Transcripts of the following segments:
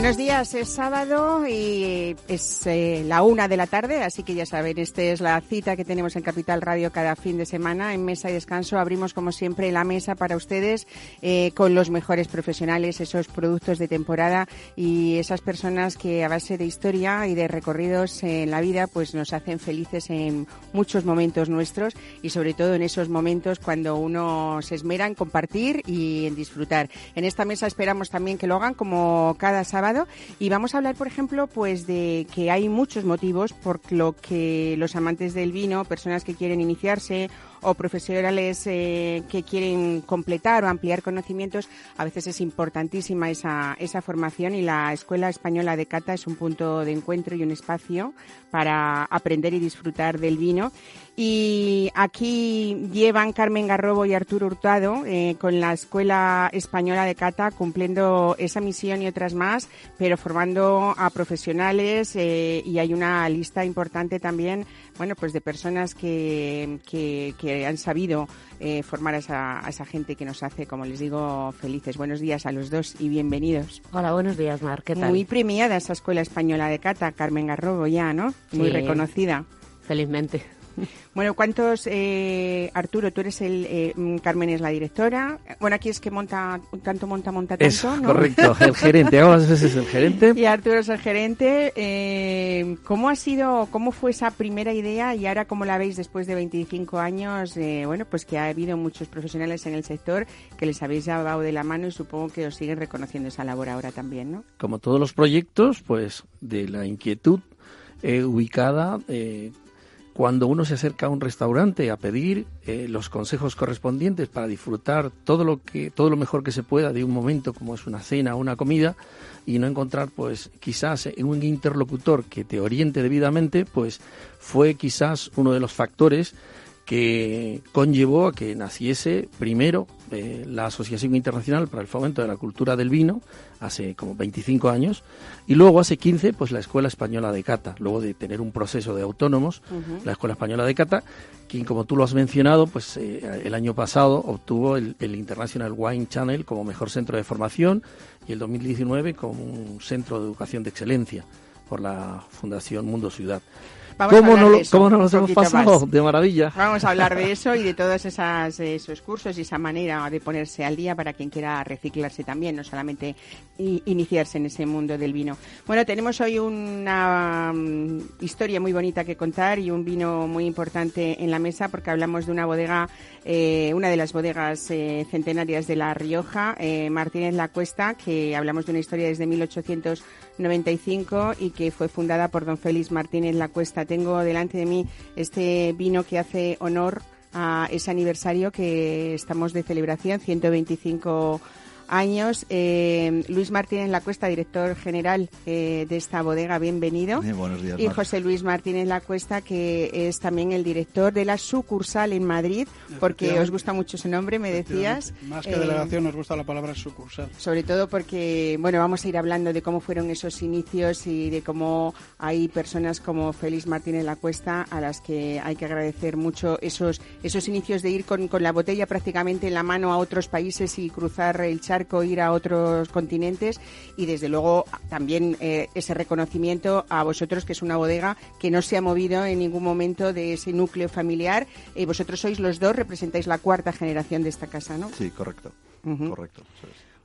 Buenos días, es sábado y es eh, la una de la tarde, así que ya saben, esta es la cita que tenemos en Capital Radio cada fin de semana. En Mesa y Descanso abrimos, como siempre, la mesa para ustedes eh, con los mejores profesionales, esos productos de temporada y esas personas que a base de historia y de recorridos en la vida, pues nos hacen felices en muchos momentos nuestros y sobre todo en esos momentos cuando uno se esmera en compartir y en disfrutar. En esta mesa esperamos también que lo hagan como cada sábado y vamos a hablar, por ejemplo, pues de que hay muchos motivos por lo que los amantes del vino, personas que quieren iniciarse o profesionales eh, que quieren completar o ampliar conocimientos, a veces es importantísima esa, esa formación y la Escuela Española de Cata es un punto de encuentro y un espacio para aprender y disfrutar del vino. Y aquí llevan Carmen Garrobo y Arturo Hurtado eh, con la Escuela Española de Cata cumpliendo esa misión y otras más, pero formando a profesionales eh, y hay una lista importante también bueno, pues de personas que, que, han sabido eh, formar a esa, a esa, gente que nos hace, como les digo, felices. Buenos días a los dos y bienvenidos. Hola, buenos días, Mar. ¿Qué tal? Muy premiada esa Escuela Española de Cata, Carmen Garrobo ya, ¿no? Muy reconocida. Felizmente. Bueno, ¿cuántos, eh, Arturo, tú eres el, eh, mm, Carmen es la directora, bueno, aquí es que monta, tanto monta, monta tanto, Eso, correcto, el gerente, algunas veces el gerente. Y Arturo es el gerente, eh, ¿cómo ha sido, cómo fue esa primera idea y ahora cómo la veis después de 25 años, eh, bueno, pues que ha habido muchos profesionales en el sector que les habéis llevado de la mano y supongo que os siguen reconociendo esa labor ahora también, ¿no? Como todos los proyectos, pues de la inquietud ubicada eh, cuando uno se acerca a un restaurante a pedir eh, los consejos correspondientes para disfrutar todo lo que todo lo mejor que se pueda de un momento como es una cena o una comida y no encontrar pues quizás un interlocutor que te oriente debidamente pues fue quizás uno de los factores que conllevó a que naciese primero eh, la Asociación Internacional para el Fomento de la Cultura del Vino, hace como 25 años, y luego hace 15, pues la Escuela Española de Cata, luego de tener un proceso de autónomos, la Escuela Española de Cata, quien como tú lo has mencionado, pues eh, el año pasado obtuvo el, el, International Wine Channel como mejor centro de formación y el 2019 como un centro de educación de excelencia por la Fundación Mundo Ciudad. ¿Cómo, no, ¿Cómo no nos hemos pasado? De maravilla. Vamos a hablar de eso y de todos esas, esos cursos y esa manera de ponerse al día para quien quiera reciclarse también, no solamente iniciarse en ese mundo del vino. Bueno, tenemos hoy una mm, historia muy bonita que contar y un vino muy importante en la mesa porque hablamos de una bodega, eh, una de las bodegas eh, centenarias de La Rioja, eh, Martínez La Cuesta, que hablamos de una historia desde 1895 y que fue fundada por don Félix Martínez La Cuesta tengo delante de mí este vino que hace honor a ese aniversario que estamos de celebración, 125 años. Eh, Luis Martínez La Cuesta, director general eh, de esta bodega, bienvenido. buenos días. Y José Luis Martínez La Cuesta, que es también el director de la sucursal en Madrid, porque os gusta mucho su nombre, me decías. Más que delegación, nos gusta la palabra sucursal. Sobre todo porque, bueno, vamos a ir hablando de cómo fueron esos inicios y de cómo hay personas como Félix Martínez La Cuesta a las que hay que agradecer mucho esos, esos inicios de ir con, con la botella prácticamente en la mano a otros países y cruzar el chat ir a otros continentes y desde luego también eh, ese reconocimiento a vosotros que es una bodega que no se ha movido en ningún momento de ese núcleo familiar y vosotros sois los dos, representáis la cuarta generación de esta casa, ¿no? Sí, correcto. Correcto.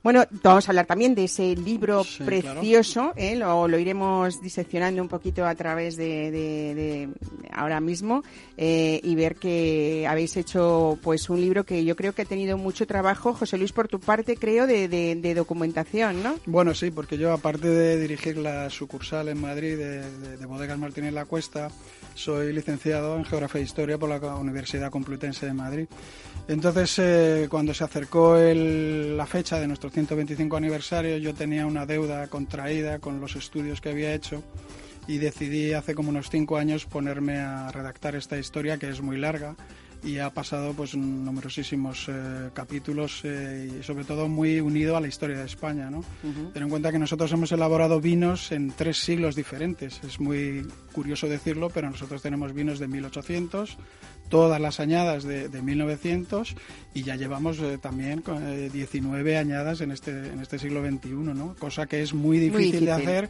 Bueno, vamos a hablar también de ese libro precioso, ¿eh? lo, iremos diseccionando un poquito a través de, ahora mismo eh, y ver que habéis hecho pues un libro que yo creo que ha tenido mucho trabajo, José Luis, por tu parte, creo, de, documentación, ¿no? Bueno, sí, porque yo aparte de dirigir la sucursal en Madrid de, Bodegas Martínez La Cuesta, soy licenciado en Geografía e Historia por la Universidad Complutense de Madrid. Entonces, eh, cuando se acercó la fecha de nuestro 125 aniversario, yo tenía una deuda contraída con los estudios que había hecho y decidí hace como unos cinco años ponerme a redactar esta historia que es muy larga y ha pasado pues numerosísimos eh, capítulos y sobre todo muy unido a la historia de España. ¿no? Ten en cuenta que nosotros hemos elaborado vinos en tres siglos diferentes. Es muy curioso decirlo, pero nosotros tenemos vinos de 1800, todas las añadas de, 1900 y ya llevamos eh, también 19 eh, añadas en este, en este siglo XXI, ¿no? cosa que es muy difícil, de hacer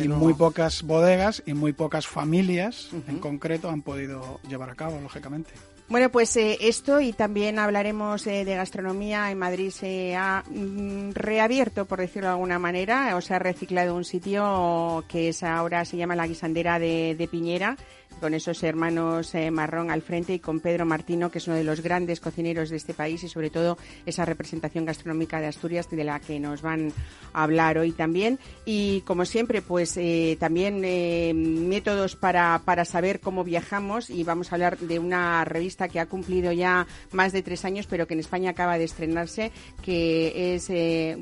y muy pocas bodegas y muy pocas familias en concreto han podido llevar a cabo, lógicamente. Bueno, pues eh, esto y también hablaremos de gastronomía. En Madrid se ha mm, reabierto, por decirlo de alguna manera, o se ha reciclado un sitio que es ahora se llama la Guisandera de, Piñera con esos hermanos eh, Marrón al frente y con Pedro Martino, que es uno de los grandes cocineros de este país y sobre todo esa representación gastronómica de Asturias de la que nos van a hablar hoy también. Y como siempre, pues eh, también eh, métodos para, para saber cómo viajamos y vamos a hablar de una revista que ha cumplido ya más de tres años, pero que en España acaba de estrenarse, que es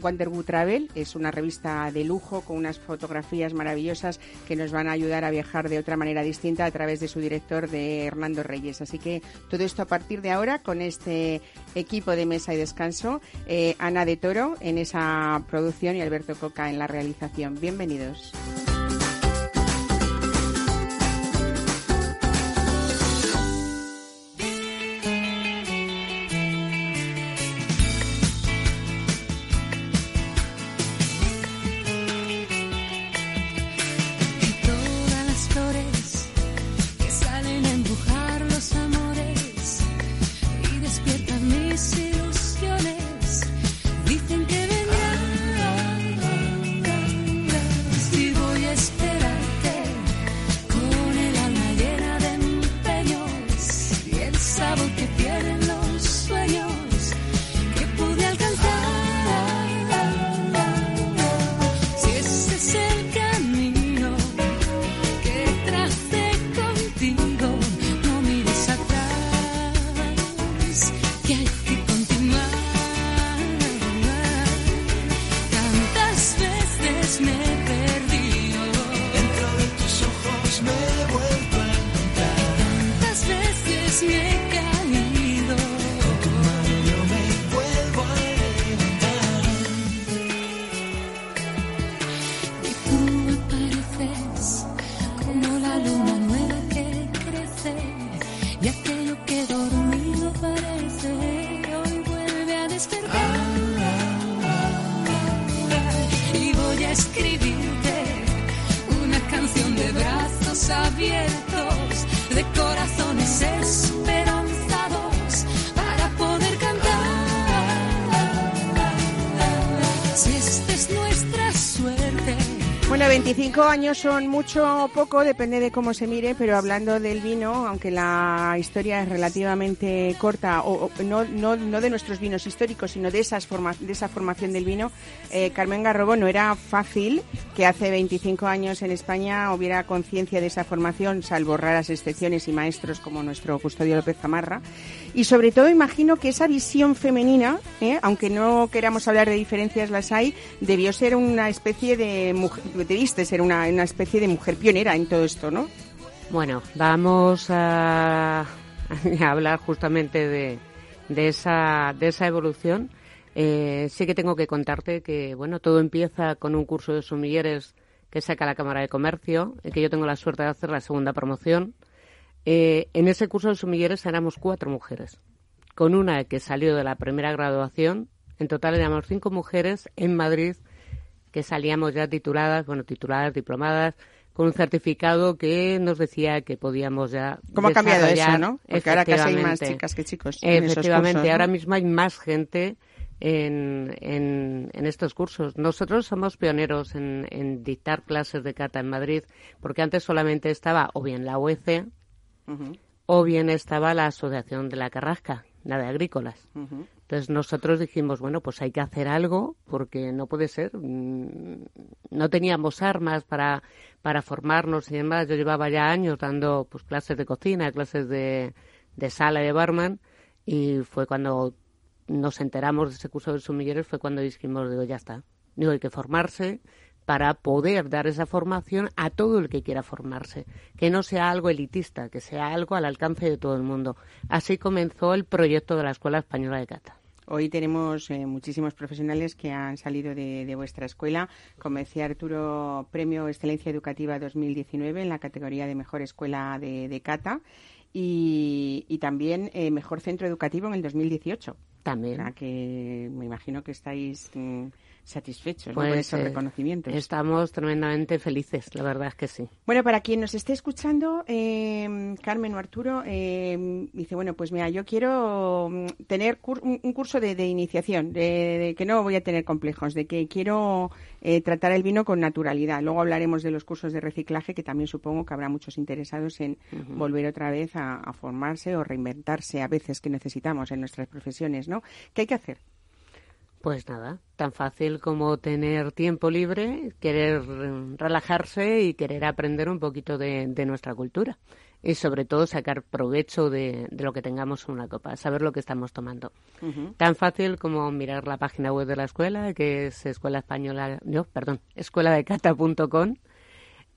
Wonderwood Travel. Es una revista de lujo con unas fotografías maravillosas que nos van a ayudar a viajar de otra manera distinta a través través de su director, de Hernando Reyes. Así que todo esto a partir de ahora con este equipo de mesa y descanso, eh, Ana de Toro en esa producción y Alberto Coca en la realización. Bienvenidos. Yes. Años son mucho o poco, depende de cómo se mire, pero hablando del vino, aunque la historia es relativamente corta, o, no, no, no, de nuestros vinos históricos, sino de, esas forma, de esa formación del vino, eh, Carmen Garrobo no era fácil que hace 25 años en España hubiera conciencia de esa formación, salvo raras excepciones y maestros como nuestro Custodio López Zamarra. Y sobre todo imagino que esa visión femenina, eh, aunque no queramos hablar de diferencias, las hay, debió ser una especie de mujer, debiste ser una, una especie de mujer pionera en todo esto, ¿no? Bueno, vamos a, hablar justamente de, de, esa, de esa evolución. Eh, sí que tengo que contarte que, bueno, todo empieza con un curso de sumilleres que saca la Cámara de Comercio, y que yo tengo la suerte de hacer la segunda promoción. Eh, en ese curso de sumilleres éramos cuatro mujeres, con una que salió de la primera graduación. En total éramos cinco mujeres en Madrid que salíamos ya tituladas, bueno, tituladas, diplomadas, con un certificado que nos decía que podíamos ya. ¿Cómo ha cambiado eso, no? Porque ahora casi hay más chicas que chicos. Efectivamente, ahora mismo hay más gente en, en, en, estos cursos. Nosotros somos pioneros en, en, dictar clases de cata en Madrid, porque antes solamente estaba o bien la UEC o bien estaba la Asociación de la Carrasca, la de Agrícolas. Entonces nosotros dijimos, bueno, pues hay que hacer algo porque no puede ser. Mm, no teníamos armas para, para formarnos y demás. Yo llevaba ya años dando pues clases de cocina, clases de, de sala de barman y fue cuando nos enteramos de ese curso de sumilleros, fue cuando dijimos, digo, ya está. Digo, hay que formarse, para poder dar esa formación a todo el que quiera formarse, que no sea algo elitista, que sea algo al alcance de todo el mundo. Así comenzó el proyecto de la Escuela Española de Cata. Hoy tenemos eh, muchísimos profesionales que han salido de, vuestra escuela. Como decía Arturo, Premio Excelencia Educativa 2019 en la categoría de Mejor Escuela de, Cata y, también eh, Mejor Centro Educativo en el 2018. También. que me imagino que estáis mm, satisfechos pues, con esos eh, reconocimientos. Estamos tremendamente felices, la verdad es que sí. Bueno, para quien nos esté escuchando, eh, Carmen o Arturo, eh, dice, bueno, pues mira, yo quiero mm, tener un curso de, iniciación, de, que no voy a tener complejos, de que quiero tratar el vino con naturalidad. Luego hablaremos de los cursos de reciclaje, que también supongo que habrá muchos interesados en volver otra vez a, a formarse o reinventarse a veces que necesitamos en nuestras profesiones, ¿no? ¿Qué hay que hacer? Pues nada, tan fácil como tener tiempo libre, querer relajarse y querer aprender un poquito de, nuestra cultura. Y sobre todo sacar provecho de, lo que tengamos en una copa, saber lo que estamos tomando. Tan fácil como mirar la página web de la escuela, que es escuela española, no, perdón, escueladecata.com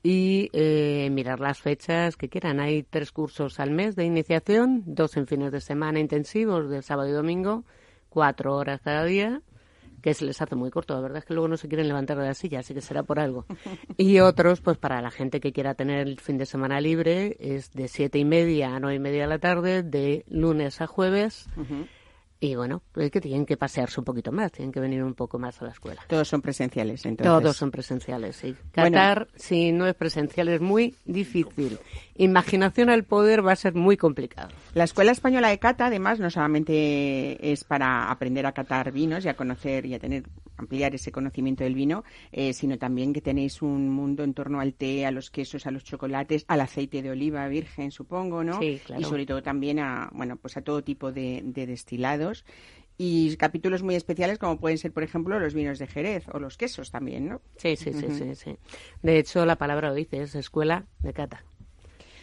y eh, mirar las fechas que quieran. Hay tres cursos al mes de iniciación, dos en fines de semana intensivos del sábado y domingo, cuatro horas cada día que se les hace muy corto. La verdad es que luego no se quieren levantar de la silla, así que será por algo. Y otros, pues para la gente que quiera tener el fin de semana libre, es de siete y media a nueve y media de la tarde, de lunes a jueves. Y bueno, es que tienen que pasearse un poquito más, tienen que venir un poco más a la escuela. Todos son presenciales, entonces. Todos son presenciales, sí. Qatar, si no es presencial, es muy difícil. Imaginación al poder va a ser muy complicado. La Escuela Española de Cata, además, no solamente es para aprender a catar vinos y a conocer y a tener, ampliar ese conocimiento del vino, eh, sino también que tenéis un mundo en torno al té, a los quesos, a los chocolates, al aceite de oliva virgen, supongo, ¿no? Sí, claro. Y sobre todo también a, bueno, pues a todo tipo de, de y capítulos muy especiales como pueden ser, por ejemplo, los vinos de Jerez o los quesos también, ¿no? Sí, sí, sí, sí, sí. De hecho, la palabra lo dice, es escuela de cata.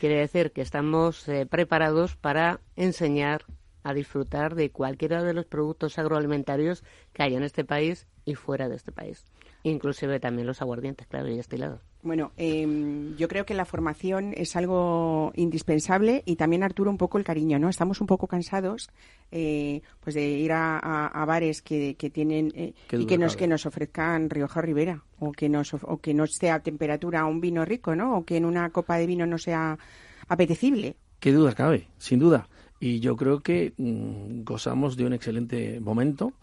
Quiere decir que estamos eh, preparados para enseñar a disfrutar de cualquiera de los productos agroalimentarios que hay en este país y fuera de este país. Inclusive también los aguardientes, claro, y destilados. Bueno, eh, yo creo que la formación es algo indispensable y también, Arturo, un poco el cariño, ¿no? Estamos un poco cansados eh, pues de ir a, bares que, que tienen eh, y que nos, que nos ofrezcan Rioja Rivera o que, nos, o que no esté a temperatura un vino rico, ¿no? O que en una copa de vino no sea apetecible. Qué duda cabe, sin duda. Y yo creo que mm, gozamos de un excelente momento.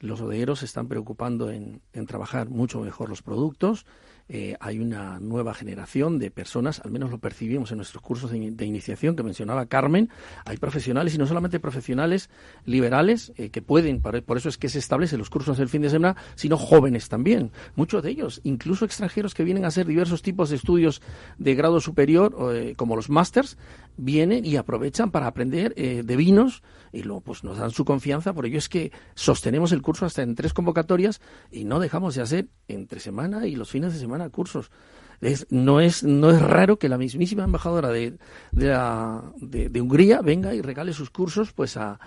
Los bodegueros se están preocupando en, en trabajar mucho mejor los productos eh, hay una nueva generación de personas, al menos lo percibimos en nuestros cursos de, iniciación que mencionaba Carmen, hay profesionales y no solamente profesionales liberales eh, que pueden, por, eso es que se establecen los cursos del fin de semana, sino jóvenes también, muchos de ellos, incluso extranjeros que vienen a hacer diversos tipos de estudios de grado superior, eh, como los másters, vienen y aprovechan para aprender de vinos y luego pues nos dan su confianza, por ello es que sostenemos el curso hasta en tres convocatorias y no dejamos de hacer entre semana y los fines de semana a cursos. No, es, no es raro que la mismísima embajadora de, de, de, Hungría venga y regale sus cursos pues a,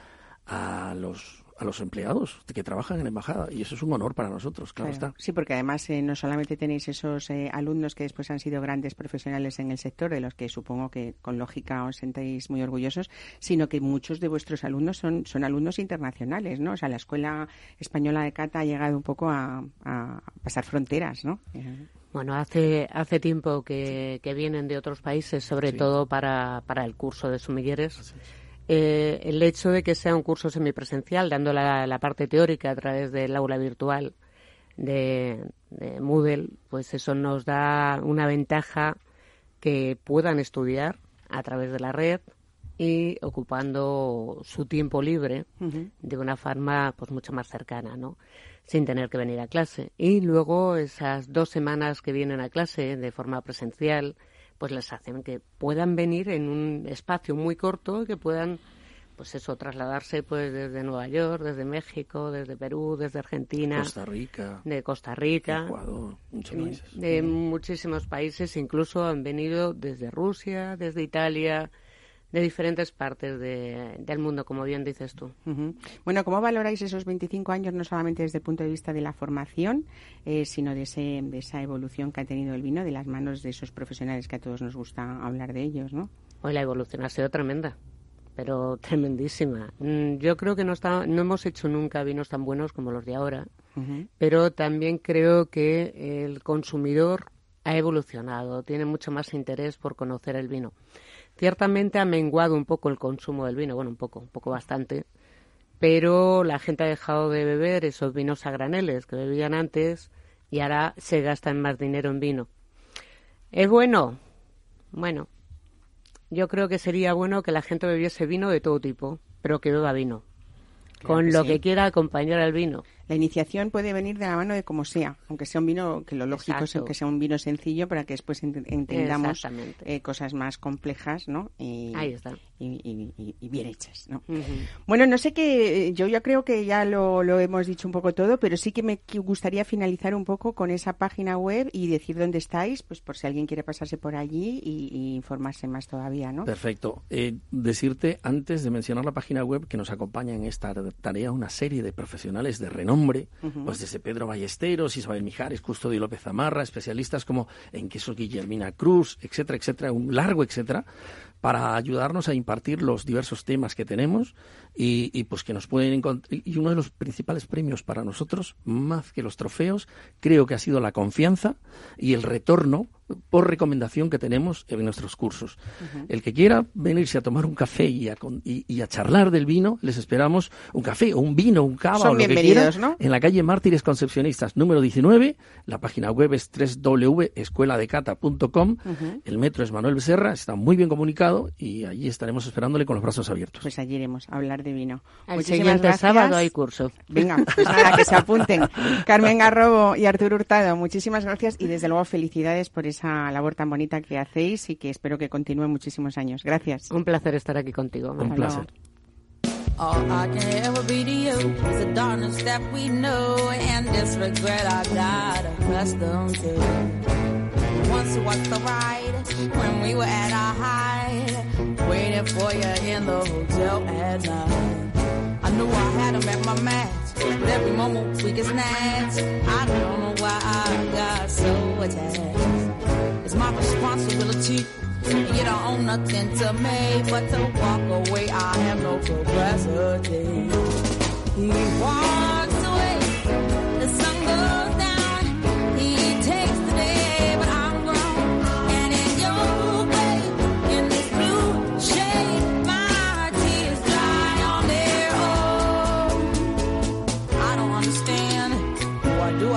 a los a los empleados que trabajan en la embajada y eso es un honor para nosotros, claro, está. Sí, porque además eh, no solamente tenéis esos eh, alumnos que después han sido grandes profesionales en el sector, de los que supongo que con lógica os sentáis muy orgullosos, sino que muchos de vuestros alumnos son, son alumnos internacionales, ¿no? O sea, la Escuela Española de Cata ha llegado un poco a, pasar fronteras, ¿no? Bueno, hace, hace tiempo que, vienen de otros países, sobre todo para, para el curso de sumilleres. Eh, el hecho de que sea un curso semipresencial, dando la, parte teórica a través del aula virtual de, Moodle, pues eso nos da una ventaja que puedan estudiar a través de la red y ocupando su tiempo libre de una forma pues mucho más cercana, ¿no? sin tener que venir a clase. Y luego esas dos semanas que vienen a clase de forma presencial, pues les hacen que puedan venir en un espacio muy corto, que puedan pues eso, trasladarse pues desde Nueva York, desde México, desde Perú, desde Argentina, Costa Rica, de Costa Rica, Ecuador, muchos países. de muchísimos países, incluso han venido desde Rusia, desde Italia, de diferentes partes del mundo, como bien dices tú. Bueno, ¿cómo valoráis esos 25 años, no solamente desde el punto de vista de la formación, eh, sino de, ese, de esa evolución que ha tenido el vino de las manos de esos profesionales que a todos nos gusta hablar de ellos, ¿no? Hoy la evolución ha sido tremenda pero tremendísima. Mm, yo creo que no, está, no hemos hecho nunca vinos tan buenos como los de ahora, pero también creo que el consumidor ha evolucionado, tiene mucho más interés por conocer el vino. Ciertamente ha menguado un poco el consumo del vino, bueno, un poco, un poco bastante, pero la gente ha dejado de beber esos vinos a graneles que bebían antes y ahora se gastan más dinero en vino. ¿Es bueno? Bueno, yo creo que sería bueno que la gente bebiese vino de todo tipo, pero que beba vino. con lo que quiera acompañar al vino. La iniciación puede venir de la mano de como sea, aunque sea un vino, que lo lógico es que sea un vino sencillo para que después entendamos eh, cosas más complejas, ¿no? Y, Ahí está. Y, bien hechas, ¿no? Bueno, no sé qué, yo ya creo que ya lo, hemos dicho un poco todo, pero sí que me gustaría finalizar un poco con esa página web y decir dónde estáis, pues por si alguien quiere pasarse por allí y, informarse más todavía, ¿no? Perfecto. Eh, decirte, antes de mencionar la página web, que nos acompaña en esta tarea una serie de profesionales de renombre pues desde Pedro Ballesteros, Isabel Mijares, Custodio López Zamarra, especialistas como en queso Guillermina Cruz, etcétera, etcétera, un largo etcétera, para ayudarnos a impartir los diversos temas que tenemos y, pues que nos pueden encontrar. Y uno de los principales premios para nosotros, más que los trofeos, creo que ha sido la confianza y el retorno por recomendación que tenemos en nuestros cursos. El que quiera venirse a tomar un café y a, y, a, charlar del vino, les esperamos un café o un vino, un cava o lo que quiera, en la calle Mártires Concepcionistas número 19. La página web es www.escueladecata.com. El metro es Manuel Becerra, está muy bien comunicado y allí estaremos esperándole con los brazos abiertos. Pues allí iremos a hablar de vino. El siguiente sábado hay curso. Venga, pues nada, que se apunten. Carmen Garrobo y Arturo Hurtado, muchísimas gracias y desde luego felicidades por esa labor tan bonita que hacéis y que espero que continúe muchísimos años. Gracias. Un placer estar aquí contigo. Un placer. Waiting for you in the hotel at night. I knew I had him at my match, but every moment we get snatched. I don't know why I got so attached. It's my responsibility, you don't own nothing to me but to walk away. I have no capacity. He walks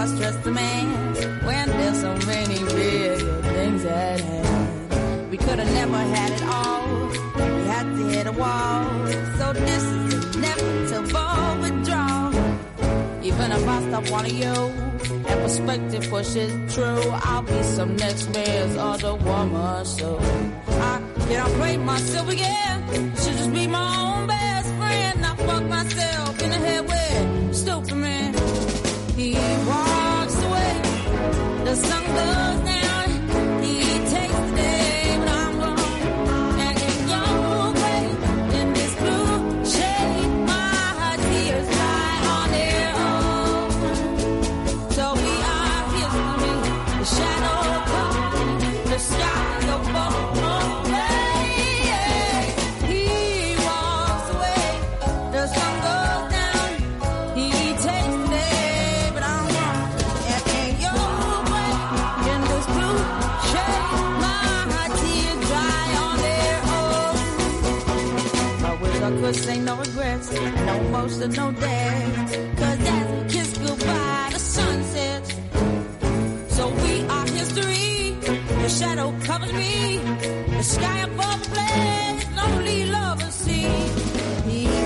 I stress the man when there's so many real things at hand? We could have never had it all. We had to hit a wall. So this is inevitable withdrawal. Even if I stop wanting you and perspective pushes true, I'll be some next man's other woman. So I can't play myself again. Should just be my own best friend. I fuck myself in the head with stupid man. He away. The sun goes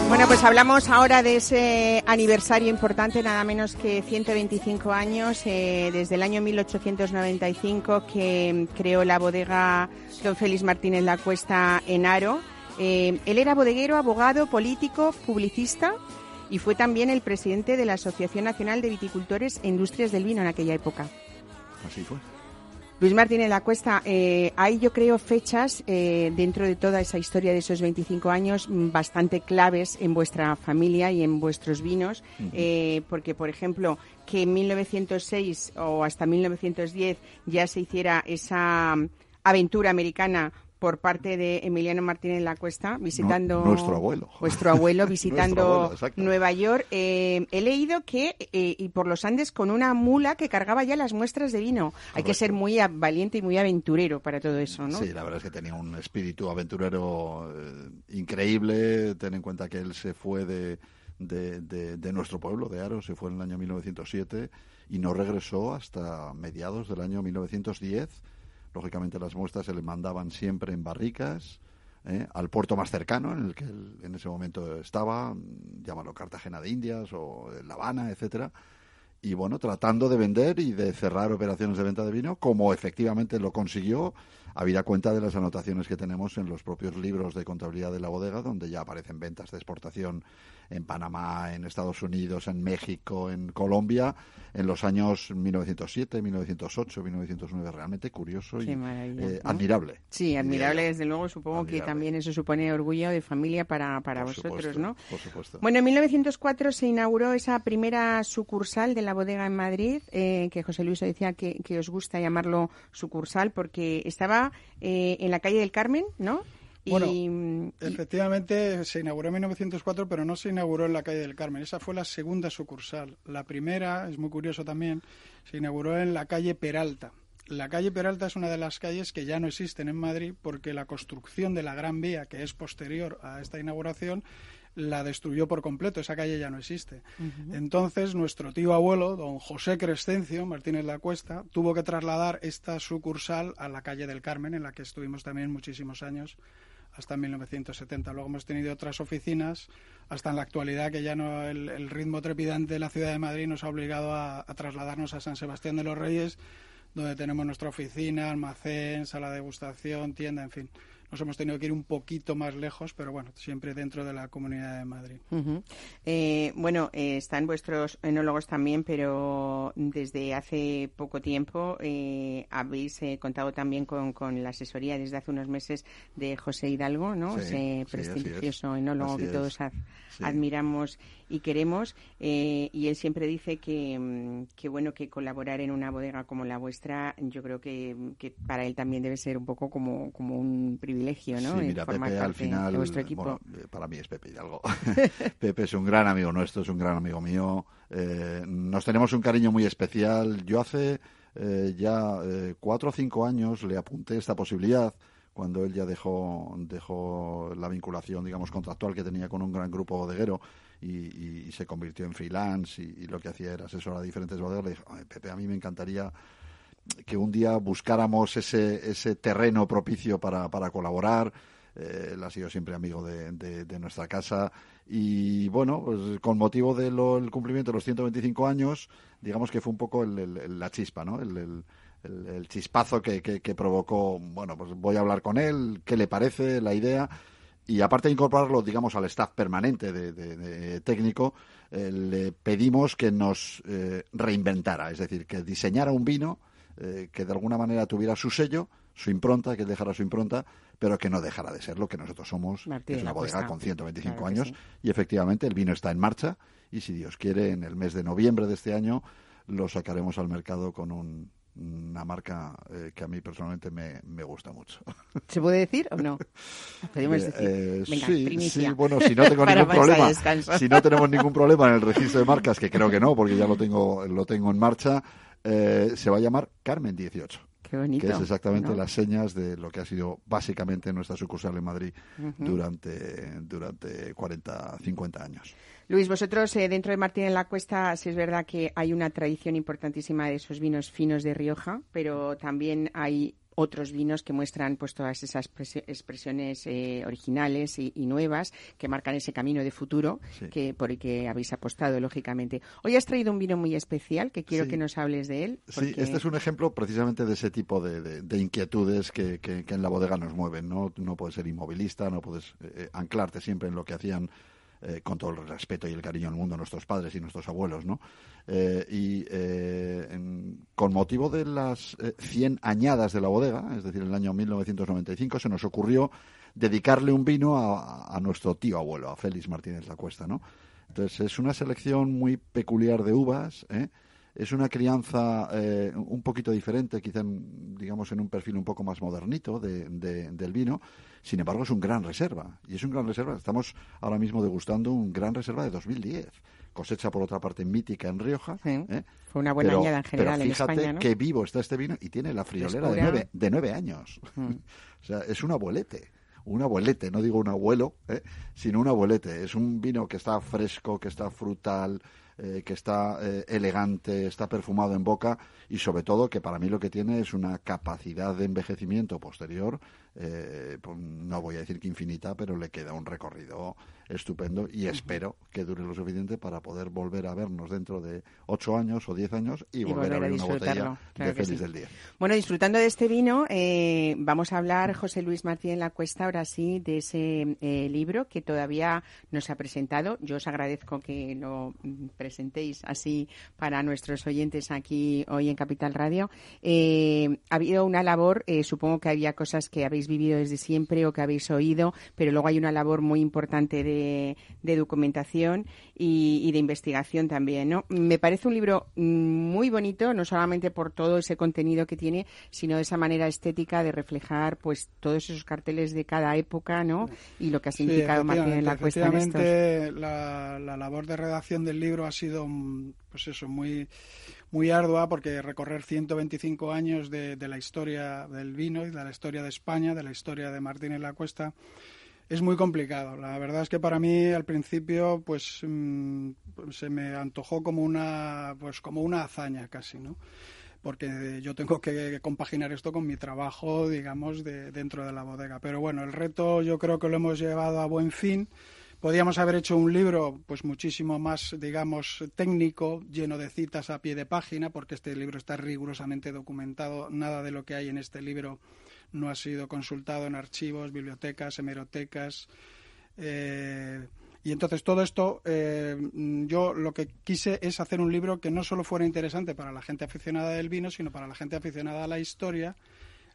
Bueno, pues hablamos ahora de ese aniversario importante, nada menos que 125 años, eh, desde el año 1895 que creó la bodega Don Félix Martínez La Cuesta en Aro. Eh, él era bodeguero, abogado, político, publicista y fue también el presidente de la Asociación Nacional de Viticultores e Industrias del Vino en aquella época. Así fue. Luis Martínez La Cuesta, eh, hay yo creo fechas eh, dentro de toda esa historia de esos 25 años mm, bastante claves en vuestra familia y en vuestros vinos, eh, porque por ejemplo que en 1906 o hasta 1910 ya se hiciera esa aventura americana por parte de Emiliano Martínez La Cuesta, visitando... nuestro abuelo. Vuestro abuelo, visitando Nueva York. Eh, he leído que, eh, y por los Andes, con una mula que cargaba ya las muestras de vino. Hay que ser muy valiente y muy aventurero para todo eso, ¿no? Sí, la verdad es que tenía un espíritu aventurero eh, increíble. Ten en cuenta que él se fue de, de, de, nuestro pueblo, de Aro, se fue en el año 1907 y no regresó hasta mediados del año 1910 Lógicamente las muestras se le mandaban siempre en barricas ¿eh? al puerto más cercano en el que en ese momento estaba, llámalo Cartagena de Indias o La Habana, etcétera. Y bueno, tratando de vender y de cerrar operaciones de venta de vino, como efectivamente lo consiguió, habida cuenta de las anotaciones que tenemos en los propios libros de contabilidad de la bodega, donde ya aparecen ventas de exportación en Panamá, en Estados Unidos, en México, en Colombia, en los años 1907, 1908, 1909. Realmente curioso y eh, admirable. Sí, admirable, desde luego. Supongo que también eso supone orgullo de familia para, para vosotros, ¿no? Por supuesto. Bueno, en 1904 se inauguró esa primera sucursal de la bodega en Madrid, eh, que José Luis decía que, que, os gusta llamarlo sucursal porque estaba eh, en la calle del Carmen, ¿no? Bueno, efectivamente se inauguró en 1904, pero no se inauguró en la calle del Carmen. Esa fue la segunda sucursal. La primera, es muy curioso también, se inauguró en la calle Peralta. La calle Peralta es una de las calles que ya no existen en Madrid porque la construcción de la Gran Vía, que es posterior a esta inauguración, la destruyó por completo, esa calle ya no existe. Entonces, nuestro tío abuelo, don José Crescencio Martínez La Cuesta, tuvo que trasladar esta sucursal a la calle del Carmen, en la que estuvimos también muchísimos años hasta 1970. Luego hemos tenido otras oficinas hasta en la actualidad que ya no el, ritmo trepidante de la ciudad de Madrid nos ha obligado a, trasladarnos a San Sebastián de los Reyes, donde tenemos nuestra oficina, almacén, sala de degustación, tienda, en fin nos hemos tenido que ir un poquito más lejos, pero bueno, siempre dentro de la Comunidad de Madrid. Eh, bueno, eh, están vuestros enólogos también, pero desde hace poco tiempo eh, habéis contado también con, la asesoría desde hace unos meses de José Hidalgo, ¿no? Ese prestigioso enólogo que todos admiramos y queremos. y él siempre dice que, mm, que, bueno, que colaborar en una bodega como la vuestra, yo creo que, que para él también debe ser un poco como, como un privilegio ¿no? Sí, mira, Pepe al final, Bueno, eh, para mí es Pepe Hidalgo. Pepe es un gran amigo nuestro, es un gran amigo mío. Eh, nos tenemos un cariño muy especial. Yo hace eh, ya cuatro o cinco años le apunté esta posibilidad cuando él ya dejó, dejó la vinculación, digamos, contractual que tenía con un gran grupo bodeguero y, se convirtió en freelance y, lo que hacía era asesorar a diferentes bodegas. Le dije, Pepe, a mí me encantaría que un día buscáramos ese, ese terreno propicio para, para colaborar. Eh, él ha sido siempre amigo de, de, nuestra casa y bueno, pues con motivo del cumplimiento de los 125 años, digamos que fue un poco la chispa, ¿no? El, el, chispazo que, que, provocó, bueno, pues voy a hablar con él, qué le parece la idea y aparte de incorporarlo, digamos, al staff permanente de, técnico, eh, le pedimos que nos eh, reinventara, es decir, que diseñara un vino eh, que de alguna manera tuviera su sello, su impronta, que dejara su impronta, pero que no dejara de ser lo que nosotros somos, que es una bodega con 125 años. Y efectivamente el vino está en marcha y si Dios quiere, en el mes de noviembre de este año lo sacaremos al mercado con una marca eh, que a mí personalmente me, me, gusta mucho. ¿Se puede decir o no? Podemos decir. Eh, sí, sí, bueno, si no tengo ningún problema, si no tenemos ningún problema en el registro de marcas, que creo que no, porque ya lo tengo, lo tengo en marcha, eh, se va a llamar Carmen 18. Qué bonito, que es exactamente las señas de lo que ha sido básicamente nuestra sucursal en Madrid durante, durante 40, 50 años. Luis, vosotros eh, dentro de Martín en la Cuesta, sí es verdad que hay una tradición importantísima de esos vinos finos de Rioja, pero también hay otros vinos que muestran pues todas esas expresiones eh, originales y, nuevas que marcan ese camino de futuro que por el que habéis apostado lógicamente. Hoy has traído un vino muy especial que quiero que nos hables de él. Sí, este es un ejemplo precisamente de ese tipo de, inquietudes que, en la bodega nos mueven. No, no puedes ser inmovilista, no puedes eh, anclarte siempre en lo que hacían eh, con todo el respeto y el cariño del mundo a nuestros padres y nuestros abuelos, ¿no? Eh, y con motivo de las 100 añadas de la bodega, es decir, el año 1995, se nos ocurrió dedicarle un vino a, a nuestro tío abuelo, a Félix Martínez La Cuesta, ¿no? Entonces es una selección muy peculiar de uvas, ¿eh? Es una crianza eh, un poquito diferente, quizá digamos en un perfil un poco más modernito de, del vino. Sin embargo, es un gran reserva. Y es un gran reserva. Estamos ahora mismo degustando un gran reserva de 2010. Cosecha, por otra parte, mítica en Rioja. ¿eh? Fue una buena añada en general pero fíjate en España, qué vivo está este vino y tiene la friolera de nueve, de nueve años. Mm. o sea, es un abuelete un abuelete, no digo un abuelo, ¿eh? sino un abuelete. Es un vino que está fresco, que está frutal, eh, que está eh, elegante, está perfumado en boca y sobre todo que para mí lo que tiene es una capacidad de envejecimiento posterior, eh, pues no voy a decir que infinita, pero le queda un recorrido estupendo y espero que dure lo suficiente para poder volver a vernos dentro de ocho años o diez años y, volver, a abrir una botella de Feliz del Día. Bueno, disfrutando de este vino, eh, vamos a hablar, José Luis Martín La Cuesta, ahora sí, de ese eh, libro que todavía nos ha presentado. Yo os agradezco que lo presentéis así para nuestros oyentes aquí hoy en Capital Radio. Eh, ha habido una labor, supongo que había cosas que habéis vivido desde siempre o que habéis oído, pero luego hay una labor muy importante de de, documentación y, de investigación también. ¿no? Me parece un libro muy bonito, no solamente por todo ese contenido que tiene, sino de esa manera estética de reflejar pues todos esos carteles de cada época ¿no? y lo que ha significado Martín en la cuesta. En la, la labor de redacción del libro ha sido pues eso, muy muy ardua porque recorrer 125 años de, de, la historia del vino y de la historia de España, de la historia de Martín la Cuesta, es muy complicado. La verdad es que para mí al principio pues mm, se me antojó como una pues como una hazaña casi, ¿no? Porque yo tengo que compaginar esto con mi trabajo, digamos, de, dentro de la bodega. Pero bueno, el reto yo creo que lo hemos llevado a buen fin. Podíamos haber hecho un libro pues muchísimo más, digamos, técnico, lleno de citas a pie de página, porque este libro está rigurosamente documentado. Nada de lo que hay en este libro no ha sido consultado en archivos, bibliotecas, hemerotecas. Eh, y entonces todo esto, eh, yo lo que quise es hacer un libro que no solo fuera interesante para la gente aficionada del vino, sino para la gente aficionada a la historia,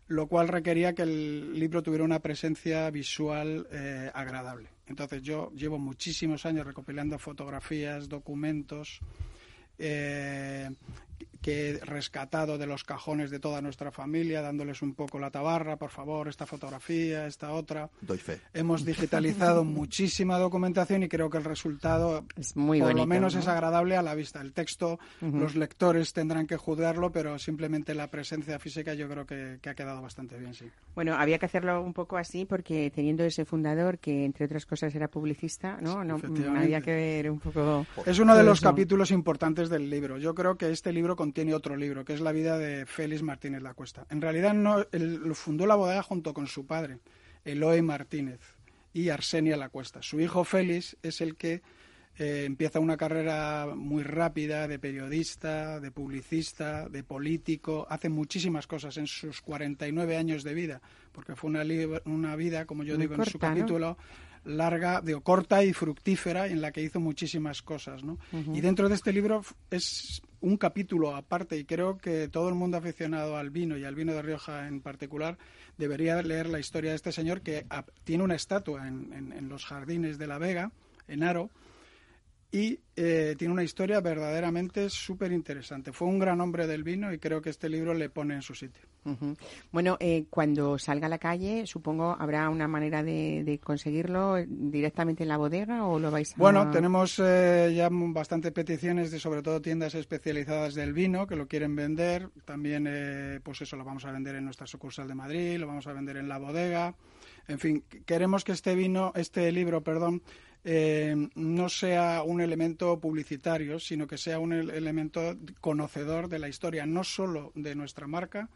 lo cual requería que el libro tuviera una presencia visual eh, agradable. Entonces yo llevo muchísimos años recopilando fotografías, documentos, que he rescatado de los cajones de toda nuestra familia, dándoles un poco la tabarra, por favor, esta fotografía, esta otra. Doy fe. Hemos digitalizado muchísima documentación y creo que el resultado, es muy por lo menos, es agradable a la vista. El texto, los lectores tendrán que juzgarlo, pero simplemente la presencia física yo creo que, ha quedado bastante bien, sí. Bueno, había que hacerlo un poco así porque teniendo ese fundador que, entre otras cosas, era publicista, ¿no? no había que ver un poco... Es uno de los capítulos importantes del libro. Yo creo que este libro tiene otro libro, que es La vida de Félix Martínez La Cuesta. En realidad no, él fundó la bodega junto con su padre, Eloy Martínez, y Arsenia La Cuesta. Su hijo Félix es el que eh, empieza una carrera muy rápida de periodista, de publicista, de político, hace muchísimas cosas en sus 49 años de vida, porque fue una, una vida, como yo digo en su capítulo, larga, de, corta y fructífera, en la que hizo muchísimas cosas. ¿no? Y dentro de este libro es un capítulo aparte y creo que todo el mundo aficionado al vino y al vino de Rioja en particular debería leer la historia de este señor que tiene una estatua en los jardines de La Vega, en Aro, y eh, tiene una historia verdaderamente súper interesante. Fue un gran hombre del vino y creo que este libro le pone en su sitio. Bueno, eh, cuando salga a la calle, supongo habrá una manera de, conseguirlo directamente en la bodega o lo vais a... Bueno, tenemos eh, ya bastantes peticiones de sobre todo tiendas especializadas del vino que lo quieren vender. También, pues eso, lo vamos a vender en nuestra sucursal de Madrid, lo vamos a vender en la bodega. En fin, queremos que este vino, este libro, perdón, eh, no sea un elemento publicitario, sino que sea un elemento conocedor de la historia, no solo de nuestra marca,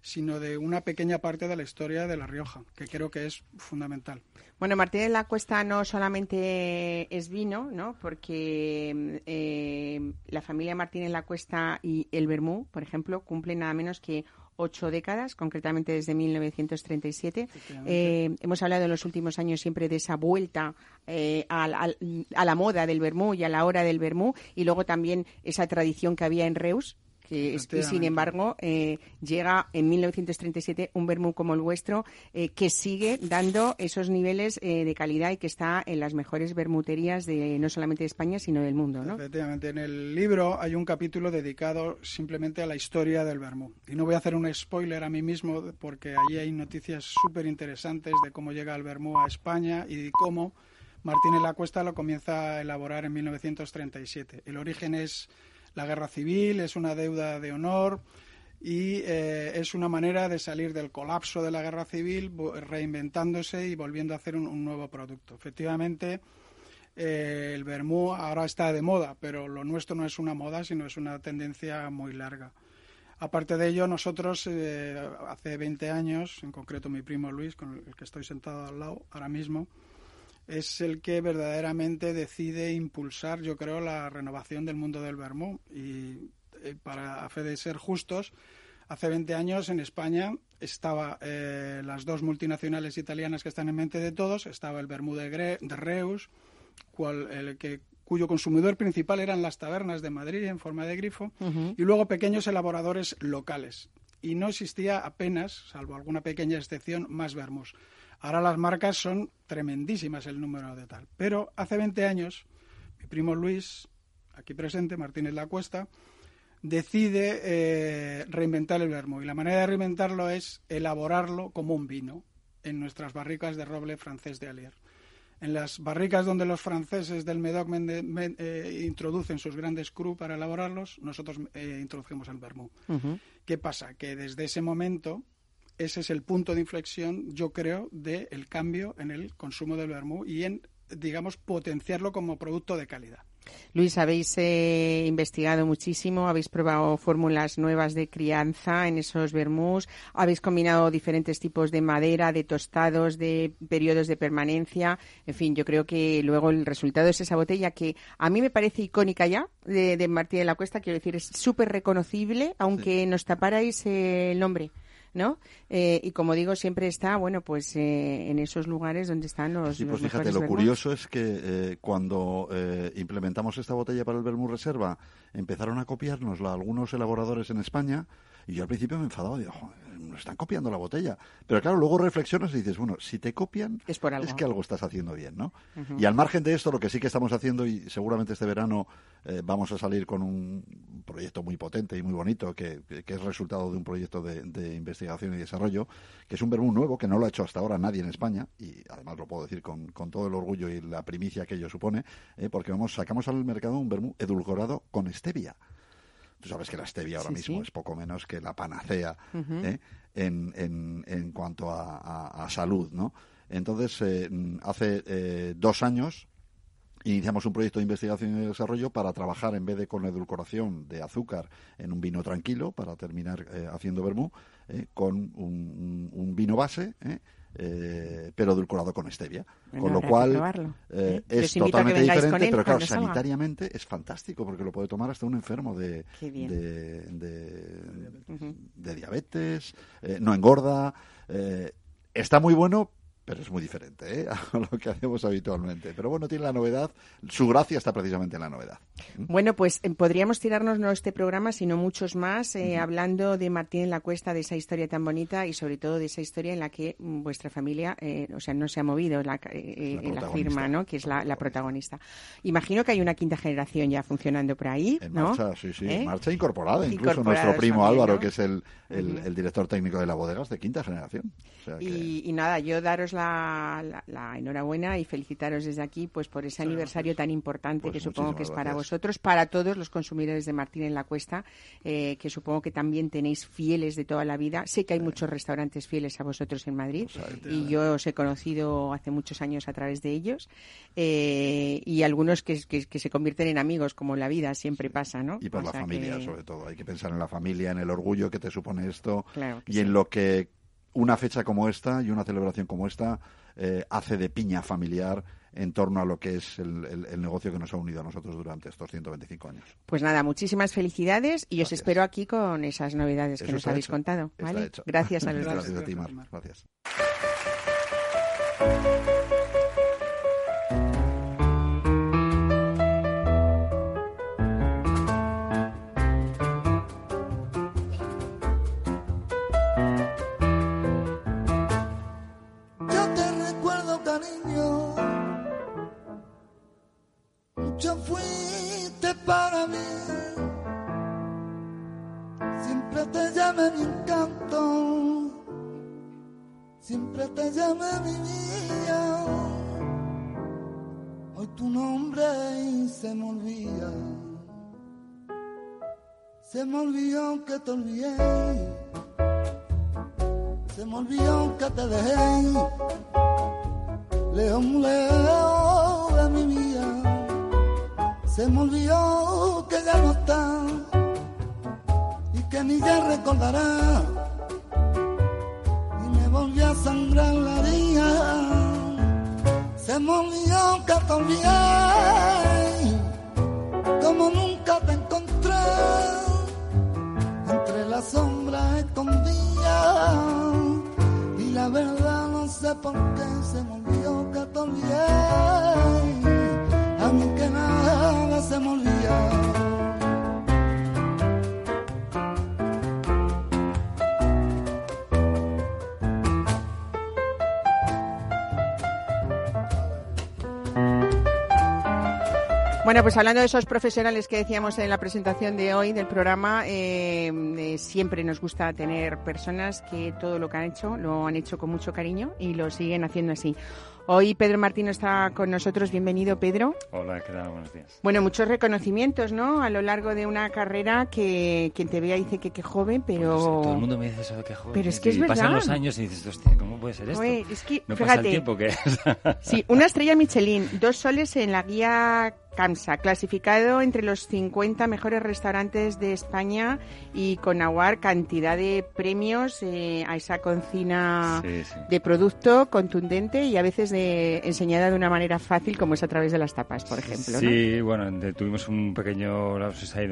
sino de una pequeña parte de la historia de La Rioja, que creo que es fundamental. Bueno, Martínez la Cuesta no solamente es vino, ¿no? Porque eh, la familia Martínez la Cuesta y el Bermú, por ejemplo, cumplen nada menos que ocho décadas, concretamente desde 1937. Eh, hemos hablado en los últimos años siempre de esa vuelta eh, a, a, la moda del vermú y a la hora del vermú, y luego también esa tradición que había en Reus, y sin embargo eh, llega en 1937 un vermú como el vuestro eh, que sigue dando esos niveles eh, de calidad y que está en las mejores vermuterías de no solamente de España sino del mundo, ¿no? Efectivamente, en el libro hay un capítulo dedicado simplemente a la historia del vermú y no voy a hacer un spoiler a mí mismo porque allí hay noticias súper interesantes de cómo llega el vermú a España y de cómo Martínez La Cuesta lo comienza a elaborar en 1937. El origen es la guerra civil, es una deuda de honor y eh, es una manera de salir del colapso de la guerra civil reinventándose y volviendo a hacer un, nuevo producto. Efectivamente, eh, el vermú ahora está de moda, pero lo nuestro no es una moda, sino es una tendencia muy larga. Aparte de ello, nosotros eh, hace 20 años, en concreto mi primo Luis, con el que estoy sentado al lado ahora mismo, es el que verdaderamente decide impulsar, yo creo, la renovación del mundo del vermú. Y eh, para a fe de ser justos, hace 20 años en España estaba eh, las dos multinacionales italianas que están en mente de todos, estaba el vermú de, Reus, cual, el que cuyo consumidor principal eran las tabernas de Madrid en forma de grifo, y luego pequeños elaboradores locales. Y no existía apenas, salvo alguna pequeña excepción, más vermús. Ahora las marcas son tremendísimas el número de tal. Pero hace 20 años, mi primo Luis, aquí presente, Martínez La Cuesta, decide eh, reinventar el vermo. Y la manera de reinventarlo es elaborarlo como un vino en nuestras barricas de roble francés de Alier. En las barricas donde los franceses del Medoc eh, introducen sus grandes cru para elaborarlos, nosotros eh, introducimos el vermú. ¿Qué pasa? Que desde ese momento ese es el punto de inflexión, yo creo, del cambio en el consumo del vermú y en, digamos, potenciarlo como producto de calidad. Luis, habéis eh, investigado muchísimo, habéis probado fórmulas nuevas de crianza en esos vermús, habéis combinado diferentes tipos de madera, de tostados, de periodos de permanencia. En fin, yo creo que luego el resultado es esa botella que a mí me parece icónica ya de, de Martí de la Cuesta, quiero decir, es súper reconocible, aunque nos taparais el nombre. ¿No? Eh, y como digo, siempre está, bueno, pues eh, en esos lugares donde están los. Sí, pues fíjate, lo curioso es que eh, cuando implementamos esta botella para el Vermú Reserva, empezaron a copiárnosla algunos elaboradores en España y yo al principio me enfadaba, digo, nos están copiando la botella. Pero claro, luego reflexionas y dices, bueno, si te copian, es, que algo estás haciendo bien, ¿no? Y al margen de esto, lo que sí que estamos haciendo, y seguramente este verano eh, vamos a salir con un proyecto muy potente y muy bonito, que, es resultado de un proyecto de, investigación y desarrollo, que es un vermú nuevo, que no lo ha hecho hasta ahora nadie en España, y además lo puedo decir con, todo el orgullo y la primicia que ello supone, eh, porque vamos, sacamos al mercado un vermú edulcorado con stevia. Tú sabes que la stevia ahora mismo es poco menos que la panacea ¿eh? en, en, en, cuanto a, salud, ¿no? Entonces, eh, hace eh, dos años iniciamos un proyecto de investigación y desarrollo para trabajar, en vez de con la edulcoración de azúcar, en un vino tranquilo, para terminar haciendo vermú, con un, un, vino base, eh, pero edulcorado con stevia. con lo cual eh, es totalmente diferente, pero claro, sanitariamente es fantástico porque lo puede tomar hasta un enfermo de, de, diabetes, eh, no engorda. está muy bueno, pero es muy diferente ¿eh? a lo que hacemos habitualmente. Pero bueno, tiene la novedad, su gracia está precisamente en la novedad. ¿Mm? Bueno, pues eh, podríamos tirarnos no este programa, sino muchos más, eh, hablando de Martín en la Cuesta, de esa historia tan bonita y sobre todo de esa historia en la que mm, vuestra familia, o sea, no se ha movido la, la firma, ¿no? Que es la, protagonista. Imagino que hay una quinta generación ya funcionando por ahí, en Marcha, sí, sí, en marcha incorporada. Incluso nuestro primo Álvaro, que es el, el, director técnico de la bodega, es de quinta generación. y, y nada, yo daros la la, enhorabuena y felicitaros desde aquí pues por ese aniversario tan importante pues que supongo que es para vosotros, para todos los consumidores de Martín en la Cuesta, eh, que supongo que también tenéis fieles de toda la vida. Sé que hay muchos restaurantes fieles a vosotros en Madrid pues y yo os he conocido hace muchos años a través de ellos eh, y algunos que, se convierten en amigos, como la vida siempre pasa, ¿no? Y por la familia, sobre todo. Hay que pensar en la familia, en el orgullo que te supone esto y en lo que una fecha como esta y una celebración como esta eh, hace de piña familiar en torno a lo que es el, negocio que nos ha unido a nosotros durante estos 125 años. Pues nada, muchísimas felicidades y os espero aquí con esas novedades que nos habéis contado. Gracias a los dos. Gracias a ti, Mar. Gracias. Se me olvidó que te olvidé. Se me olvidó que te dejé. Lejos, lejos de mi vida. Se me olvidó que ya no está. Y que ni ya recordará. Sangrar la vida. Se te olvidé. Como nunca te encontré la sombra escondía y la verdad no sé por Bueno, pues hablando de esos profesionales que decíamos en la presentación de hoy del programa, eh, eh, siempre nos gusta tener personas que todo lo que han hecho lo han hecho con mucho cariño y lo siguen haciendo así. Hoy Pedro Martín está con nosotros. Bienvenido, Pedro. Hola, ¿qué tal? Buenos días. Bueno, muchos reconocimientos, ¿no? A lo largo de una carrera que quien te vea dice que qué joven, pero... todo el mundo me dice eso de que joven. Pero es que es verdad. Pasan los años y dices, hostia, ¿cómo puede ser esto? es que, no fíjate, pasa el tiempo que sí, una estrella Michelin, dos soles en la guía CAMSA, clasificado entre los 50 mejores restaurantes de España y con aguar cantidad de premios eh, a esa cocina de producto contundente y a veces de enseñada de una manera fácil como es a través de las tapas, por ejemplo. Sí, bueno, tuvimos un pequeño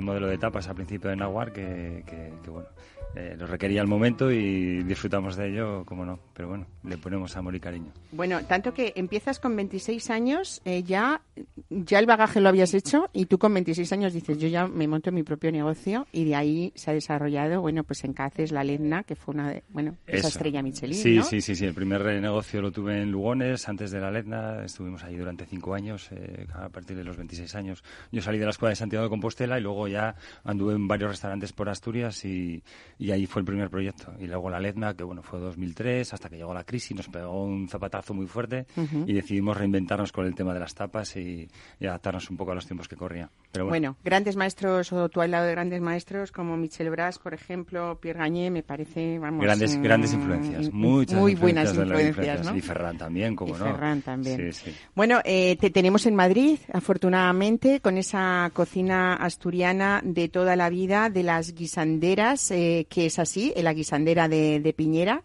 modelo de tapas al principio de Nahuar que, que bueno, eh, lo requería el momento y disfrutamos de ello, como no. Pero bueno, le ponemos amor y cariño. Bueno, tanto que empiezas con 26 años, eh, ya, ya el bagaje lo habías hecho y tú con 26 años dices, yo ya me monto mi propio negocio y de ahí se ha desarrollado, bueno, pues en Cáceres, La Ledna, que fue una de, bueno, esa estrella Michelin, Sí, sí, sí, sí. El primer negocio lo tuve en Lugones, antes de La Ledna. Estuvimos ahí durante cinco años, eh, a partir de los 26 años. Yo salí de la escuela de Santiago de Compostela y luego ya anduve en varios restaurantes por Asturias y y ahí fue el primer proyecto. Y luego la LEDMA, que bueno, fue 2003, hasta que llegó la crisis, nos pegó un zapatazo muy fuerte y decidimos reinventarnos con el tema de las tapas y, adaptarnos un poco a los tiempos que corrían. Pero bueno. grandes maestros, o tú al lado de grandes maestros como Michel Bras, por ejemplo, Pierre Gagné, me parece, vamos... Grandes, mm, grandes influencias, muchas Muy buenas influencias, ¿no? Y Ferran también, como no. Ferran también. Sí, sí. Bueno, eh, te tenemos en Madrid, afortunadamente, con esa cocina asturiana de toda la vida, de las guisanderas, eh, que es así, en la guisandera de, Piñera,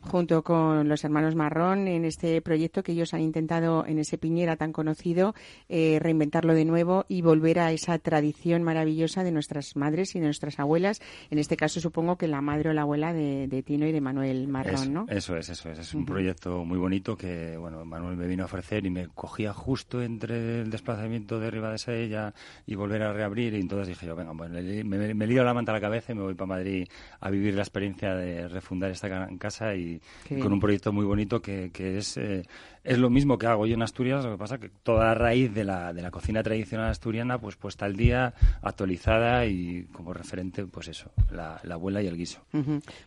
junto con los hermanos Marrón, en este proyecto que ellos han intentado en ese Piñera tan conocido, eh, reinventarlo de nuevo y volver a esa tradición maravillosa de nuestras madres y de nuestras abuelas. En este caso, supongo que la madre o la abuela de, Tino y de Manuel Marrón, eso, ¿no? Eso es, eso es. Es un proyecto muy bonito que, bueno, Manuel me vino a ofrecer y me cogía justo entre el desplazamiento de Riva de Sella y volver a reabrir y entonces dije yo, venga, pues me, me, lío la manta a la cabeza y me voy para Madrid a vivir la experiencia de refundar esta casa y, con un proyecto muy bonito que, que es, eh, es lo mismo que hago yo en Asturias, lo que pasa que toda la raíz de la, de la cocina tradicional asturiana pues puesta al día, actualizada y como referente pues eso, la, abuela y el guiso.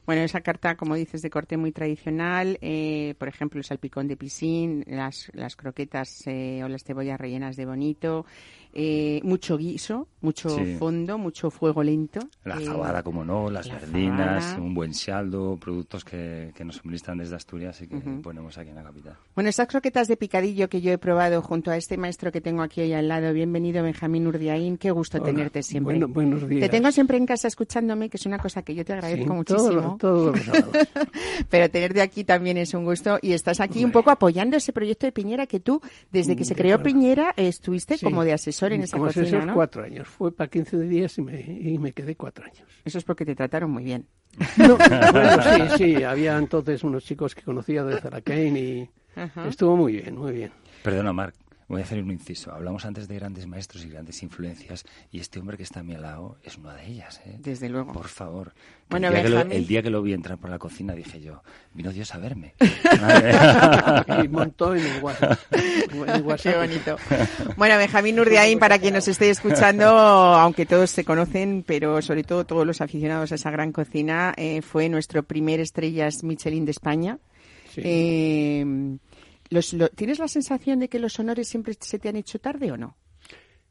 Bueno, esa carta, como dices, de corte muy tradicional, eh, por ejemplo, el salpicón de piscín, las, las croquetas eh, o las cebollas rellenas de bonito, eh, mucho guiso, mucho fondo, mucho fuego lento. La fabada, como no, las verdinas, un buen saldo, productos que, nos suministran desde Asturias y que ponemos aquí en la capital. Bueno, estas croquetas de picadillo que yo he probado junto a este maestro que tengo aquí hoy al lado, bienvenido Benjamín Urdiaín, qué gusto tenerte siempre. Bueno, buenos días. Te tengo siempre en casa escuchándome, que es una cosa que yo te agradezco muchísimo. Todo, Pero tenerte aquí también es un gusto y estás aquí un poco apoyando ese proyecto de Piñera que tú, desde que se creó Piñera, estuviste como de asesor en esa como cocina, asesor cuatro años. Fue para 15 días y me, y me quedé cuatro años. Eso es porque te trataron muy bien. No, bueno, sí, sí. Había entonces unos chicos que conocía de Zaracain y estuvo muy bien, muy bien. Perdona, Marc. Voy a hacer un inciso. Hablamos antes de grandes maestros y grandes influencias y este hombre que está a mi lado es una de ellas. ¿eh? Desde luego. Por favor. Bueno, el, día que lo, el, día que lo, vi entrar por la cocina dije yo, vino Dios a verme. y montó en el WhatsApp. Qué bonito. Bueno, Benjamín Urdiaín, para quien nos esté escuchando, aunque todos se conocen, pero sobre todo todos los aficionados a esa gran cocina, eh, fue nuestro primer estrellas Michelin de España. Sí. Eh, los, ¿Tienes la sensación de que los honores siempre se te han hecho tarde o no?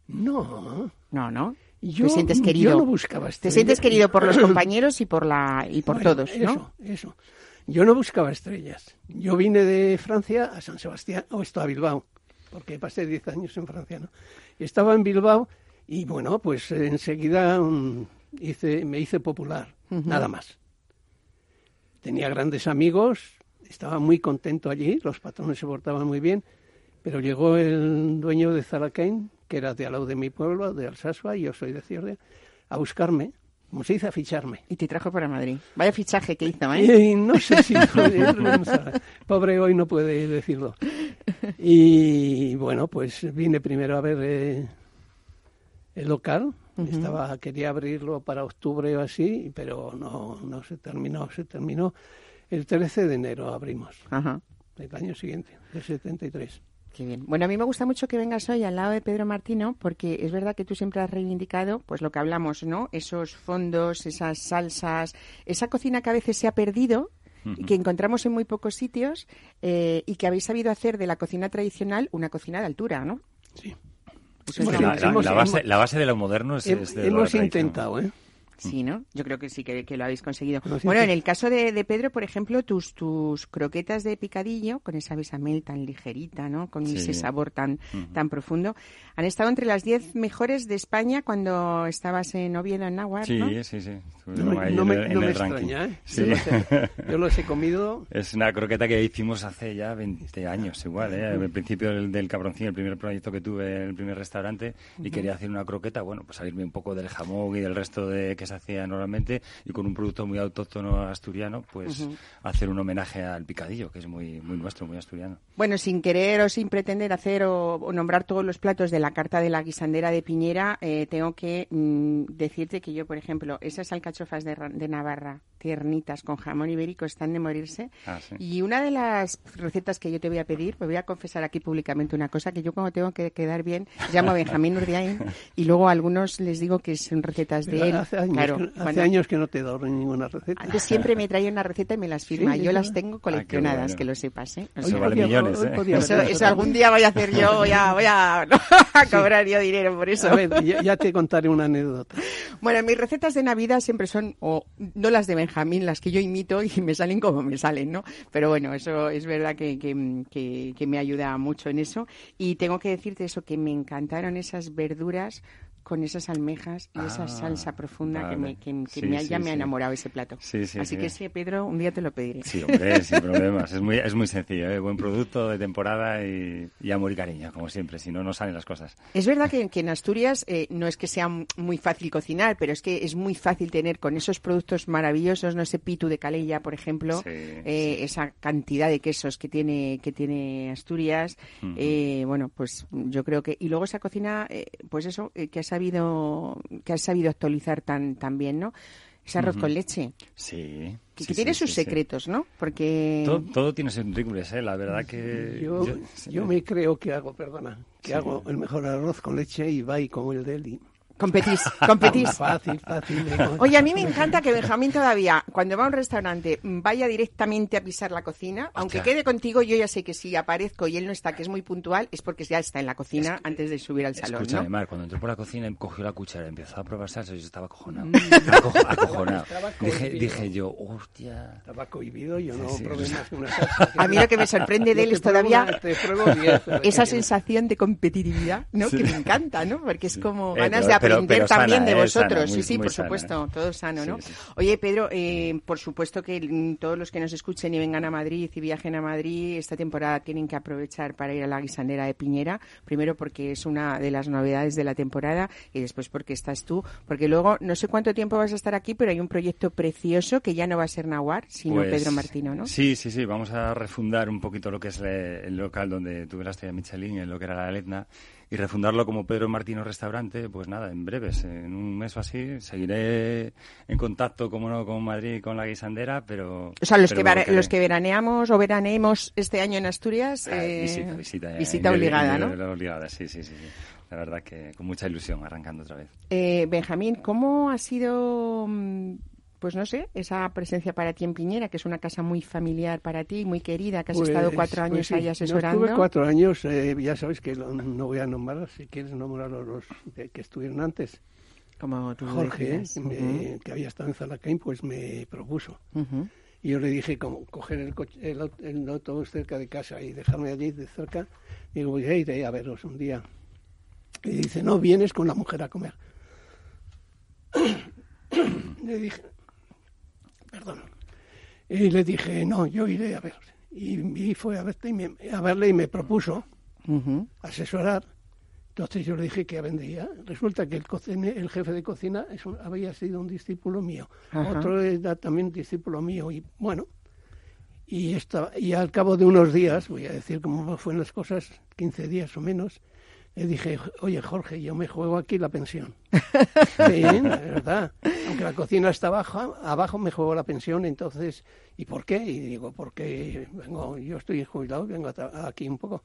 No. No, ¿no? Yo, te sientes querido. Yo no buscaba estrellas. Te sientes querido por los compañeros y por la y por todos, ¿no? Eso, eso. Yo no buscaba estrellas. Yo vine de Francia a San Sebastián, o esto a Bilbao, porque pasé 10 años en Francia, ¿no? Estaba en Bilbao y bueno, pues enseguida um, hice, me hice popular, nada más. Tenía grandes amigos, estaba muy contento allí, los patrones se portaban muy bien, pero llegó el dueño de Zaracain, que era de al lado de mi pueblo, de Alsasua, y yo soy de Ciordia, a buscarme, como se dice, a ficharme. Y te trajo para Madrid. Vaya fichaje que hizo, ¿eh? Y no sé si... pobre hoy no puede decirlo. Y bueno, pues vine primero a ver eh, el local, estaba quería abrirlo para octubre o así, pero no, no se terminó, se terminó el 13 de enero abrimos. Ajá. El año siguiente, el 73. Qué bien. Bueno, a mí me gusta mucho que vengas hoy al lado de Pedro Martino, porque es verdad que tú siempre has reivindicado, pues lo que hablamos, ¿no? Esos fondos, esas salsas, esa cocina que a veces se ha perdido y que encontramos en muy pocos sitios eh, y que habéis sabido hacer de la cocina tradicional una cocina de altura, ¿no? Sí. la, base, la, base, de lo moderno es, es de Hemos intentado, ¿eh? Sí, ¿no? Yo creo que sí que, lo habéis conseguido. Bueno, en el caso de, Pedro, por ejemplo, tus, tus croquetas de picadillo, con esa besamel tan ligerita, ¿no? Con ese sabor tan, tan profundo, han estado entre las 10 mejores de España cuando estabas en Oviedo, en Nahuatl, sí, ¿no? Sí, sí, No me, no me, extraña, ¿eh? Sí. Yo, los he, comido. Es una croqueta que hicimos hace ya 20 años, igual, ¿eh? Al principio del, del Cabroncín, el primer proyecto que tuve, el primer restaurante, y quería hacer una croqueta, bueno, pues salirme un poco del jamón y del resto de que se hacía normalmente y con un producto muy autóctono asturiano, pues hacer un homenaje al picadillo, que es muy, muy nuestro, muy asturiano. Bueno, sin querer o sin pretender hacer o, nombrar todos los platos de la carta de la guisandera de Piñera, eh, tengo que mm, decirte que yo, por ejemplo, esas alcachofas de, de Navarra, tiernitas, con jamón ibérico, están de morirse. Ah, y una de las recetas que yo te voy a pedir, me voy a confesar aquí públicamente una cosa, que yo cuando tengo que quedar bien, llamo a Benjamín Urdiain y luego a algunos les digo que son recetas de él. Claro, Hace años que no te doy ninguna receta. Antes siempre me trae una receta y me las firma. yo las tengo ah, coleccionadas, que lo sepas. ¿eh? Eso vale millones. ¿eh? Eso, algún día voy a hacer yo, voy a, voy a, cobrar yo dinero por eso. A ver, ya, te contaré una anécdota. Bueno, mis recetas de Navidad siempre son, o no las de Benjamín, las que yo imito y me salen como me salen, ¿no? Pero bueno, eso es verdad que, que, que me ayuda mucho en eso. Y tengo que decirte eso, que me encantaron esas verduras con esas almejas y esa ah, salsa profunda que, me, que, me, ya me ha enamorado ese plato. Así que sí, Pedro, un día te lo pediré. Sí, hombre, sin problemas. Es muy, es muy sencillo, ¿eh? buen producto de temporada y, amor y cariño, como siempre, si no, no salen las cosas. Es verdad que, en Asturias eh, no es que sea muy fácil cocinar, pero es que es muy fácil tener con esos productos maravillosos, no sé, pitu de Calella, por ejemplo, eh, esa cantidad de quesos que tiene, que tiene Asturias. Eh, bueno, pues yo creo que... Y luego esa cocina, pues eso, que ha sabido que has sabido actualizar tan, tan bien, ¿no? Ese arroz con leche. Sí. Que, tiene sus secretos, ¿no? Porque... Todo, tiene sus rincones, ¿eh? La verdad que... Yo, yo, me creo que hago, perdona, que hago el mejor arroz con leche y va y como el deli. Competís, competís. Fácil, fácil. Oye, a mí me encanta que Benjamín todavía, cuando va a un restaurante, vaya directamente a pisar la cocina. Aunque quede contigo, yo ya sé que si aparezco y él no está, que es muy puntual, es porque ya está en la cocina antes de subir al salón. Escúchame, ¿no? cuando entró por la cocina, cogió la cuchara, empezó a probar salsa y yo estaba acojonado. Mm. acojonado. Dije, dije, yo, hostia. Estaba cohibido, yo no probé más que una salsa. A mí lo que me sorprende de él es todavía esa sensación de competitividad, ¿no? Que me encanta, ¿no? Porque es como ganas de aprender aprender también de vosotros. sí, sí, por supuesto, todo sano, ¿no? Oye, Pedro, eh, por supuesto que todos los que nos escuchen y vengan a Madrid y viajen a Madrid esta temporada tienen que aprovechar para ir a la guisandera de Piñera. Primero porque es una de las novedades de la temporada y después porque estás tú. Porque luego, no sé cuánto tiempo vas a estar aquí, pero hay un proyecto precioso que ya no va a ser Nahuar, sino pues Pedro Martino, ¿no? Sí, sí, sí. Vamos a refundar un poquito lo que es el local donde tuve la estrella Michelin, en lo que era la Letna y refundarlo como Pedro Martino Restaurante, pues nada, en breves, en un mes o así, seguiré en contacto, como no, con Madrid y con la guisandera, pero... O sea, los, que, los que veraneamos o veraneemos este año en Asturias, ah, eh, visita, visita, visita obligada, ¿no? Obligada, sí, sí, sí, La verdad que con mucha ilusión arrancando otra vez. Eh, Benjamín, ¿cómo ha sido mm, pues no sé, esa presencia para ti en Piñera, que es una casa muy familiar para ti, muy querida, que has estado pues, cuatro pues años ahí asesorando. estuve cuatro años, eh, ya sabes que no voy a nombrar, si quieres nombrar los que estuvieron antes. Como tú Jorge, que había estado en Zalacain, pues me propuso. Y yo le dije, como coger el, coche, el, autobús cerca de casa y dejarme allí de cerca, digo, voy a ir a veros un día. Y dice, no, vienes con la mujer a comer. le dije, perdón. Y le dije, no, yo iré a ver. Y, fue a, verte y me, a verle y me propuso asesorar. Entonces yo le dije que vendría. Resulta que el, el jefe de cocina había sido un discípulo mío. Otro era también discípulo mío. Y bueno, y, estaba, y al cabo de unos días, voy a decir cómo fueron las cosas, 15 días o menos, le dije, oye Jorge, yo me juego aquí la pensión. sí, de verdad. Aunque la cocina está abajo, abajo me juego la pensión, entonces, ¿y por qué? Y digo, porque vengo, yo estoy jubilado, vengo aquí un poco.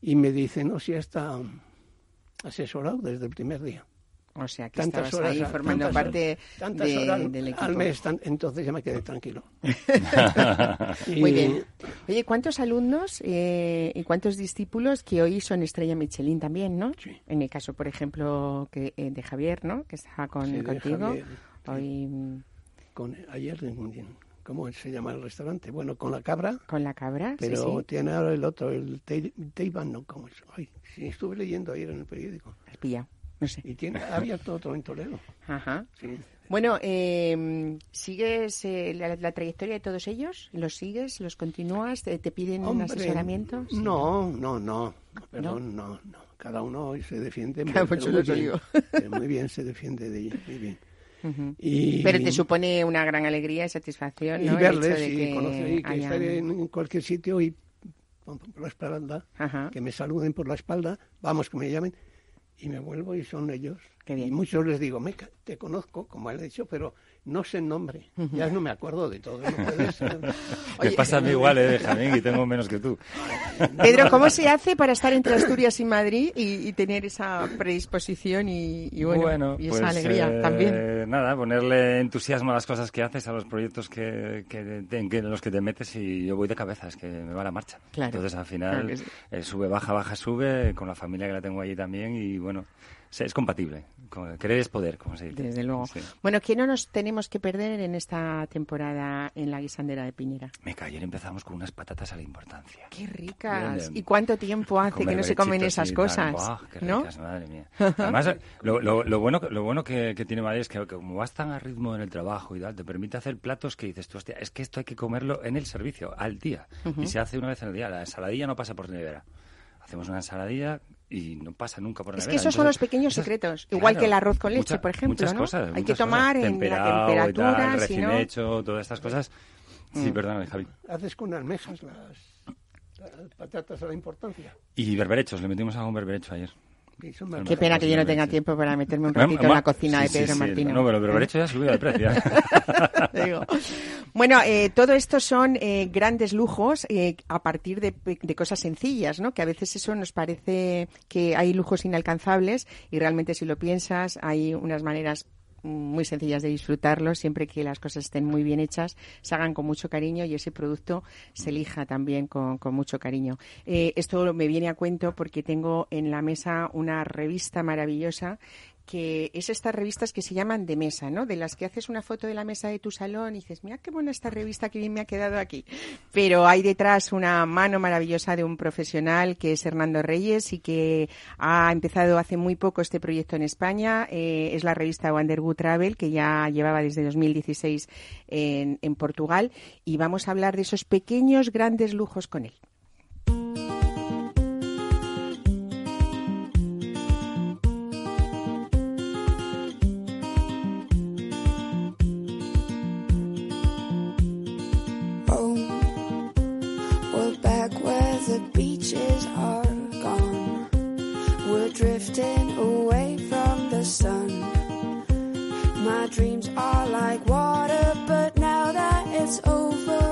Y me dice, no, si está asesorado desde el primer día. O sea, que tantas horas, ahí formando parte del equipo. Al mes, entonces ya me quedé tranquilo. Muy bien. Oye, ¿cuántos alumnos eh, y cuántos discípulos que hoy son Estrella Michelin también, no? Sí. En el caso, por ejemplo, que, eh, de Javier, ¿no? Que está con, contigo. hoy... Con, ayer, ¿cómo se llama el restaurante? Bueno, con la cabra. Con la cabra, Pero tiene ahora el otro, el Teiban, ¿no? ¿Cómo es? Ay, sí, estuve leyendo ayer en el periódico. Y tiene abierto otro en Toledo. Ajá. Bueno, eh, ¿sigues eh, la, trayectoria de todos ellos? ¿Los sigues? ¿Los continúas? ¿Te, piden un asesoramiento? No, no, no. Perdón, no, no. Cada uno se defiende muy, muy, bien, muy bien, se defiende de ellos, muy bien. y, Pero te supone una gran alegría y satisfacción, ¿no? Y verles y que, que estar en cualquier sitio y por la espalda, que me saluden por la espalda, vamos, que me llamen, y me vuelvo y son ellos. Y muchos les digo, me, te conozco, como él ha dicho, pero no sé el nombre. Ya no me acuerdo de todo. me pasa a mí igual, eh, Benjamín, y tengo menos que tú. Pedro, ¿cómo se hace para estar entre Asturias y Madrid y, tener esa predisposición y, bueno, y esa pues, alegría eh, también? Nada, ponerle entusiasmo a las cosas que haces, a los proyectos que, que, en los que te metes y yo voy de cabeza, es que me va la marcha. Entonces al final eh, sube, baja, baja, sube, con la familia que la tengo allí también y bueno es compatible. Querer es poder, como se dice. Desde luego. Bueno, ¿qué no nos tenemos que perder en esta temporada en la guisandera de Piñera? Me ayer empezamos con unas patatas a la importancia. ¡Qué ricas! ¿Y cuánto tiempo hace que no se comen esas cosas? qué ricas, madre mía. Además, lo, bueno, lo bueno que, tiene Madrid es que, como vas tan a ritmo en el trabajo y tal, te permite hacer platos que dices tú, hostia, es que esto hay que comerlo en el servicio, al día. Y se hace una vez en el día. La ensaladilla no pasa por nevera. Hacemos una ensaladilla y no pasa nunca por la Es que esos son los pequeños secretos, igual que el arroz con leche, por ejemplo, muchas Cosas, Hay que tomar en la temperatura, recién hecho, todas estas cosas. Sí, mm. perdón, Javi. Haces con almejas las, las patatas a la importancia. Y berberechos, le metimos algún berberecho ayer. Qué pena que yo no tenga tiempo para meterme un ratito en la cocina de Pedro Martínez. No, pero el berberecho ya ha subido de precio. Bueno, eh, todo esto son eh, grandes lujos eh, a partir de, de, cosas sencillas, ¿no? Que a veces eso nos parece que hay lujos inalcanzables y realmente si lo piensas hay unas maneras muy sencillas de disfrutarlo, siempre que las cosas estén muy bien hechas, se hagan con mucho cariño y ese producto se elija también con, mucho cariño. Eh, esto me viene a cuento porque tengo en la mesa una revista maravillosa que es estas revistas que se llaman de mesa, ¿no? De las que haces una foto de la mesa de tu salón y dices, mira qué buena esta revista, que bien me ha quedado aquí. Pero hay detrás una mano maravillosa de un profesional que es Hernando Reyes y que ha empezado hace muy poco este proyecto en España. Eh, es la revista Wanderwood Travel, que ya llevaba desde 2016 en, en Portugal. Y vamos a hablar de esos pequeños, grandes lujos con él. drifting away from the sun. My dreams are like water, but now that it's over.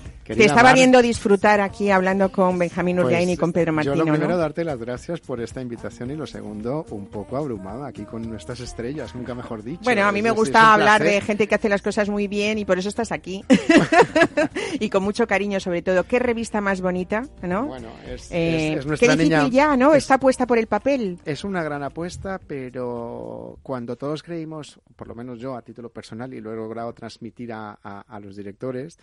Te estaba viendo disfrutar aquí hablando con Benjamín Urriain y pues, con Pedro Martino. Yo lo primero, darte las gracias por esta invitación y lo segundo, un poco abrumada aquí con nuestras estrellas, nunca mejor dicho. Bueno, a mí me gusta hablar de gente que hace las cosas muy bien y por eso estás aquí. y con mucho cariño sobre todo. ¿Qué revista más bonita, no? Bueno, es, eh, nuestra qué difícil ya, ¿no? Está puesta por el papel. Es una gran apuesta, pero cuando todos creímos, por lo menos yo a título personal y lo he logrado transmitir a, a los directores,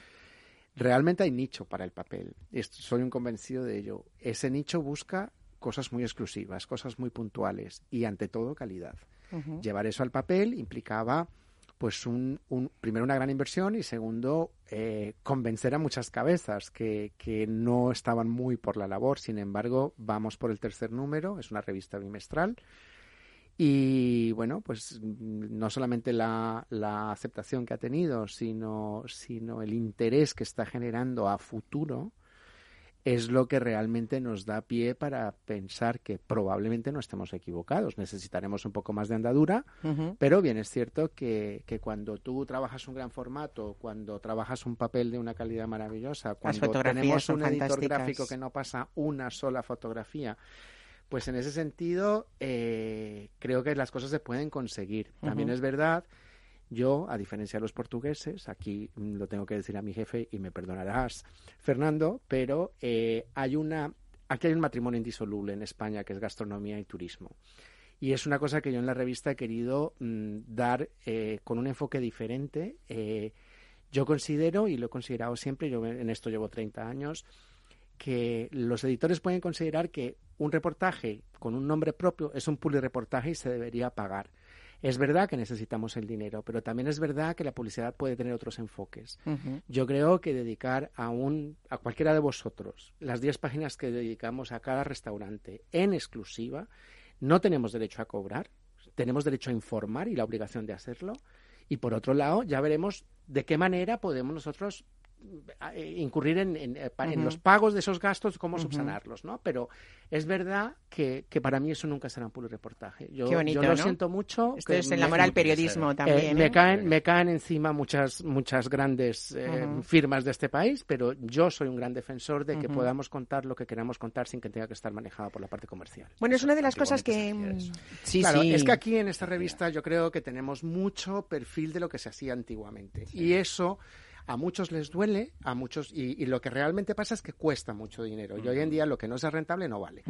realmente hay nicho para el papel. Soy un convencido de ello. Ese nicho busca cosas muy exclusivas, cosas muy puntuales y ante todo calidad. Llevar eso al papel implicaba pues un, primero una gran inversión y segundo eh, convencer a muchas cabezas que, que, no estaban muy por la labor. Sin embargo, vamos por el tercer número, es una revista bimestral y bueno, pues no solamente la, la, aceptación que ha tenido, sino, sino el interés que está generando a futuro, es lo que realmente nos da pie para pensar que probablemente no estemos equivocados. Necesitaremos un poco más de andadura, pero bien es cierto que, que, cuando tú trabajas un gran formato, cuando trabajas un papel de una calidad maravillosa, cuando tenemos un editor gráfico que no pasa una sola fotografía, pues en ese sentido, eh, creo que las cosas se pueden conseguir. También es verdad, yo, a diferencia de los portugueses, aquí lo tengo que decir a mi jefe y me perdonarás, Fernando, pero eh, hay una, aquí hay un matrimonio indisoluble en España que es gastronomía y turismo. Y es una cosa que yo en la revista he querido mm, dar eh, con un enfoque diferente. yo considero, y lo he considerado siempre, yo en esto llevo 30 años, que los editores pueden considerar que un reportaje con un nombre propio es un reportaje y se debería pagar. Es verdad que necesitamos el dinero, pero también es verdad que la publicidad puede tener otros enfoques. Yo creo que dedicar a, un, a cualquiera de vosotros las 10 páginas que dedicamos a cada restaurante en exclusiva, no tenemos derecho a cobrar, tenemos derecho a informar y la obligación de hacerlo. Y por otro lado, ya veremos de qué manera podemos nosotros incurrir en, eh, en, los pagos de esos gastos, cómo subsanarlos, ¿no? Pero es verdad que, que, para mí eso nunca será un reportaje. Yo, yo lo siento mucho. Esto es en la moral periodismo también. Eh, me, caen, me caen encima muchas, muchas grandes firmas de este país, pero yo soy un gran defensor de que podamos contar lo que queramos contar sin que tenga que estar manejado por la parte comercial. Bueno, es una de las cosas que... Mm, sí, claro, es que aquí en esta revista yo creo que tenemos mucho perfil de lo que se hacía antiguamente. Y eso a muchos les duele, a muchos, y, lo que realmente pasa es que cuesta mucho dinero. Y hoy en día lo que no es rentable no vale.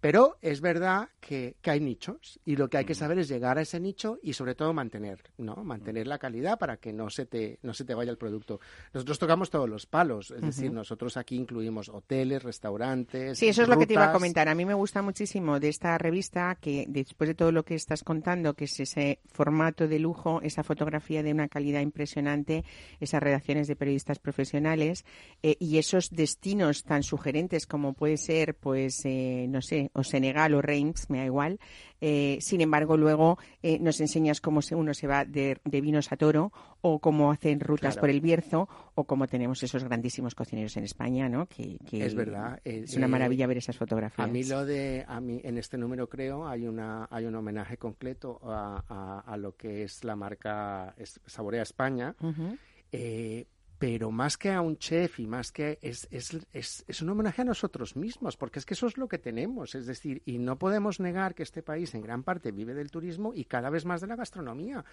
Pero es verdad que, hay nichos y lo que hay que saber es llegar a ese nicho y sobre todo mantener, ¿no? Mantener la calidad para que no se te, no se te vaya el producto. Nosotros tocamos todos los palos, es decir, nosotros aquí incluimos hoteles, restaurantes. Sí, eso es lo que te iba a comentar. A mí me gusta muchísimo de esta revista que después de todo lo que estás contando, que es ese formato de lujo, esa fotografía de una calidad impresionante, esas de periodistas profesionales eh, y esos destinos tan sugerentes como puede ser, pues, eh, no sé, o Senegal o Reims, me da igual. Eh, sin embargo, luego nos enseñas cómo uno se va de, vinos a toro o cómo hacen rutas por el Bierzo o cómo tenemos esos grandísimos cocineros en España, ¿no? Que, es verdad. es una maravilla ver esas fotografías. A mí lo de, a mí en este número creo hay una hay un homenaje completo a, a, lo que es la marca Saborea España. Eh, pero más que a un chef y más que es, es, es, es, un homenaje a nosotros mismos, porque es que eso es lo que tenemos, es decir, y no podemos negar que este país en gran parte vive del turismo y cada vez más de la gastronomía,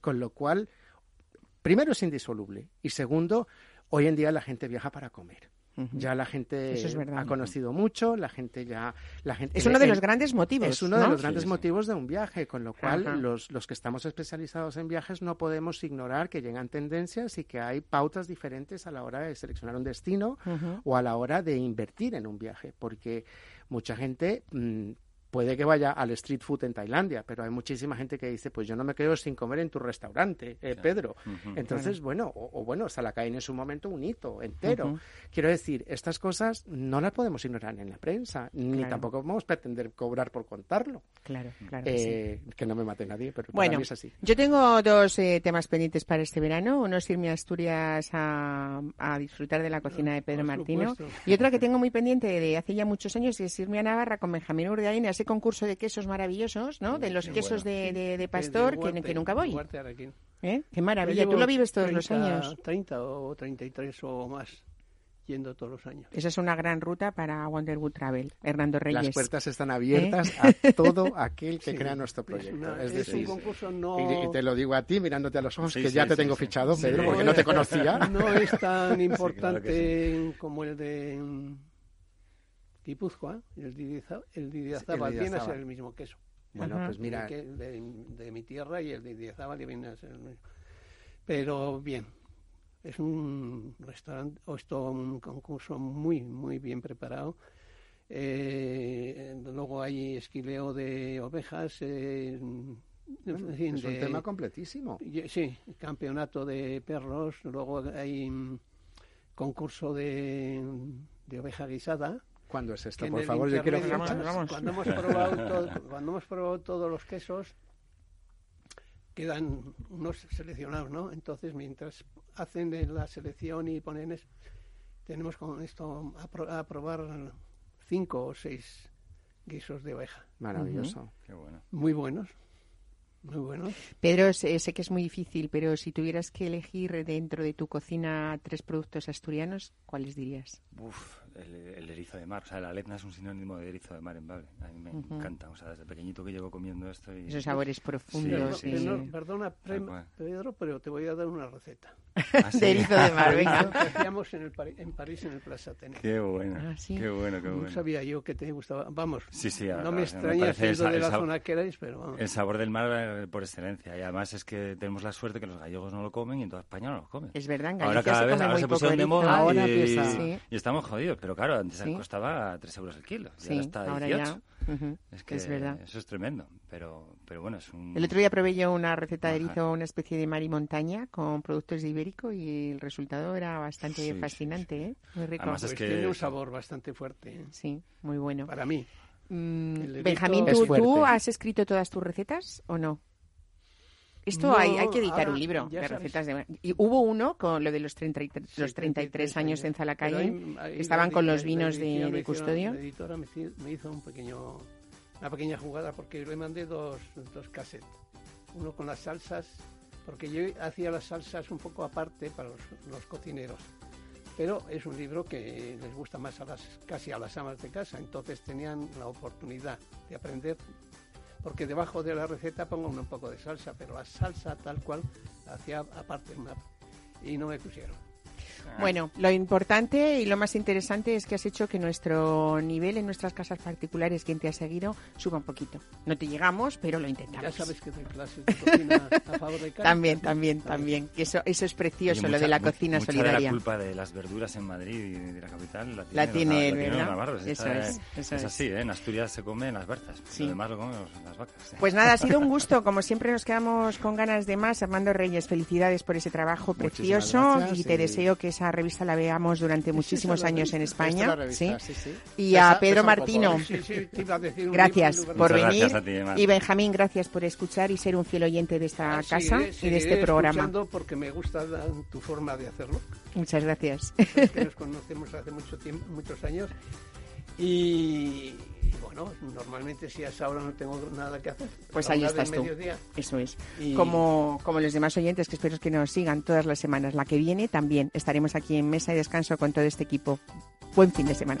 con lo cual, primero es indisoluble y segundo, hoy en día la gente viaja para comer. Ya la gente ha conocido mucho, la gente ya... La gente, es uno de los grandes motivos. Es uno de los grandes motivos de un viaje, con lo cual los, los que estamos especializados en viajes no podemos ignorar que llegan tendencias y que hay pautas diferentes a la hora de seleccionar un destino o a la hora de invertir en un viaje, porque mucha gente... Mm, puede que vaya al street food en Tailandia, pero hay muchísima gente que dice, pues yo no me quedo sin comer en tu restaurante, eh, Pedro. Entonces, bueno, o, bueno, Salacaín en su momento un hito entero. Quiero decir, estas cosas no las podemos ignorar en la prensa, ni tampoco vamos a pretender cobrar por contarlo. Claro, claro. Eh, que, no me mate nadie, pero bueno, para mí es así. Yo tengo dos eh, temas pendientes para este verano. Uno es irme a Asturias a, disfrutar de la cocina de Pedro Martino. Y otra que tengo muy pendiente de hace ya muchos años es irme a Navarra con Benjamín Urdiaín ese concurso de quesos maravillosos, ¿no? De los quesos de, de, pastor que, nunca voy. ¿Eh? Qué maravilla, tú lo vives todos los años. 30 o 33 o más yendo todos los años. Esa es una gran ruta para Wonderwood Travel, Hernando Reyes. Las puertas están abiertas ¿Eh? a todo aquel que crea nuestro proyecto. Es, un concurso no... Y, te lo digo a ti, mirándote a los ojos, que ya te tengo fichado, Pedro, porque no, te conocía. No es tan importante como el de Guipúzcoa, el Didiazábal viene a ser el mismo queso. Bueno, pues mira. de, mi tierra y el de Didiazábal viene a ser el mismo. Pero bien, es un restaurante, o esto un concurso muy, muy bien preparado. Eh, luego hay esquileo de ovejas. Eh, es un tema completísimo. Sí, campeonato de perros. Luego hay mm, concurso de, de oveja guisada ¿Cuándo es esto? Por favor, yo quiero Cuando hemos, probado cuando hemos probado todos los quesos, quedan unos seleccionados, ¿no? Entonces, mientras hacen la selección y ponen eso, tenemos con esto a, probar cinco o seis guisos de oveja. Maravilloso. Qué bueno. Muy buenos. Muy bueno. Pedro, sé, que es muy difícil, pero si tuvieras que elegir dentro de tu cocina tres productos asturianos, ¿cuáles dirías? Uf, el, erizo de mar. O sea, la letna es un sinónimo de erizo de mar en Bable. A mí me encanta. O sea, desde pequeñito que llevo comiendo esto. Y... Esos sabores profundos. Sí, perdona, Pedro, pero te voy a dar una receta. ¿Ah, de erizo de mar, venga. que hacíamos en, el en París, en el Plaza Atene. Qué bueno. Ah, qué bueno, qué bueno. No sabía yo que te gustaba. Vamos, sí, sí, no me extraña siendo de la zona que erais, pero vamos. El sabor del mar eh, por excelencia. Y además es que tenemos la suerte que los gallegos no lo comen y en toda España no lo comen. Es verdad, en Ahora cada vez ahora se pusieron de moda y, estamos jodidos. Pero claro, antes costaba 3 euros el kilo. Y ahora está a 18. Es que verdad. eso es tremendo. Pero, pero bueno, es un... El otro día probé yo una receta de erizo, una especie de mar y montaña con productos de ibérico y el resultado era bastante fascinante, ¿eh? Muy rico. Además es pues que... Tiene un sabor bastante fuerte. ¿eh? Sí, muy bueno. Para mí. Mm, Benjamín, ¿tú, has escrito todas tus recetas o no? Esto hay, hay que editar un libro de recetas de... Y hubo uno con lo de los, 33, los 33 años en Zalacalle, estaban con los vinos de, custodio. La editora me, hizo un pequeño, una pequeña jugada porque le mandé dos, dos cassettes. Uno con las salsas, porque yo hacía las salsas un poco aparte para los, cocineros pero es un libro que les gusta más a las casi a las amas de casa, entonces tenían la oportunidad de aprender porque debajo de la receta pongo un poco de salsa, pero la salsa tal cual hacía aparte y no me pusieron. Bueno, lo importante y lo más interesante es que has hecho que nuestro nivel en nuestras casas particulares, quien te ha seguido, suba un poquito. No te llegamos, pero lo intentamos. Ya sabes que doy clases de cocina a favor de También, también, también. Que eso, eso es precioso, lo de la cocina mucha solidaria. De la culpa de las verduras en Madrid y de la capital la tiene, él, ¿verdad? Navarro. Eso es, eso es, así, ¿eh? En Asturias se comen las berzas, sí. lo demás lo comemos las vacas. Pues nada, ha sido un gusto. Como siempre nos quedamos con ganas de más. Armando Reyes, felicidades por ese trabajo precioso y te deseo que esa revista la veamos durante muchísimos años en España. ¿sí? Y a Pedro Martino, gracias por venir. y Benjamín, gracias por escuchar y ser un fiel oyente de esta ah, casa y de este programa. porque me gusta tu forma de hacerlo. Muchas gracias. que nos conocemos hace mucho tiempo, muchos años y, bueno, normalmente si a esa hora no tengo nada que hacer. Pues ahí estás tú. Eso es. Como, como los demás oyentes que espero que nos sigan todas las semanas. La que viene también estaremos aquí en mesa y descanso con todo este equipo. Buen fin de semana.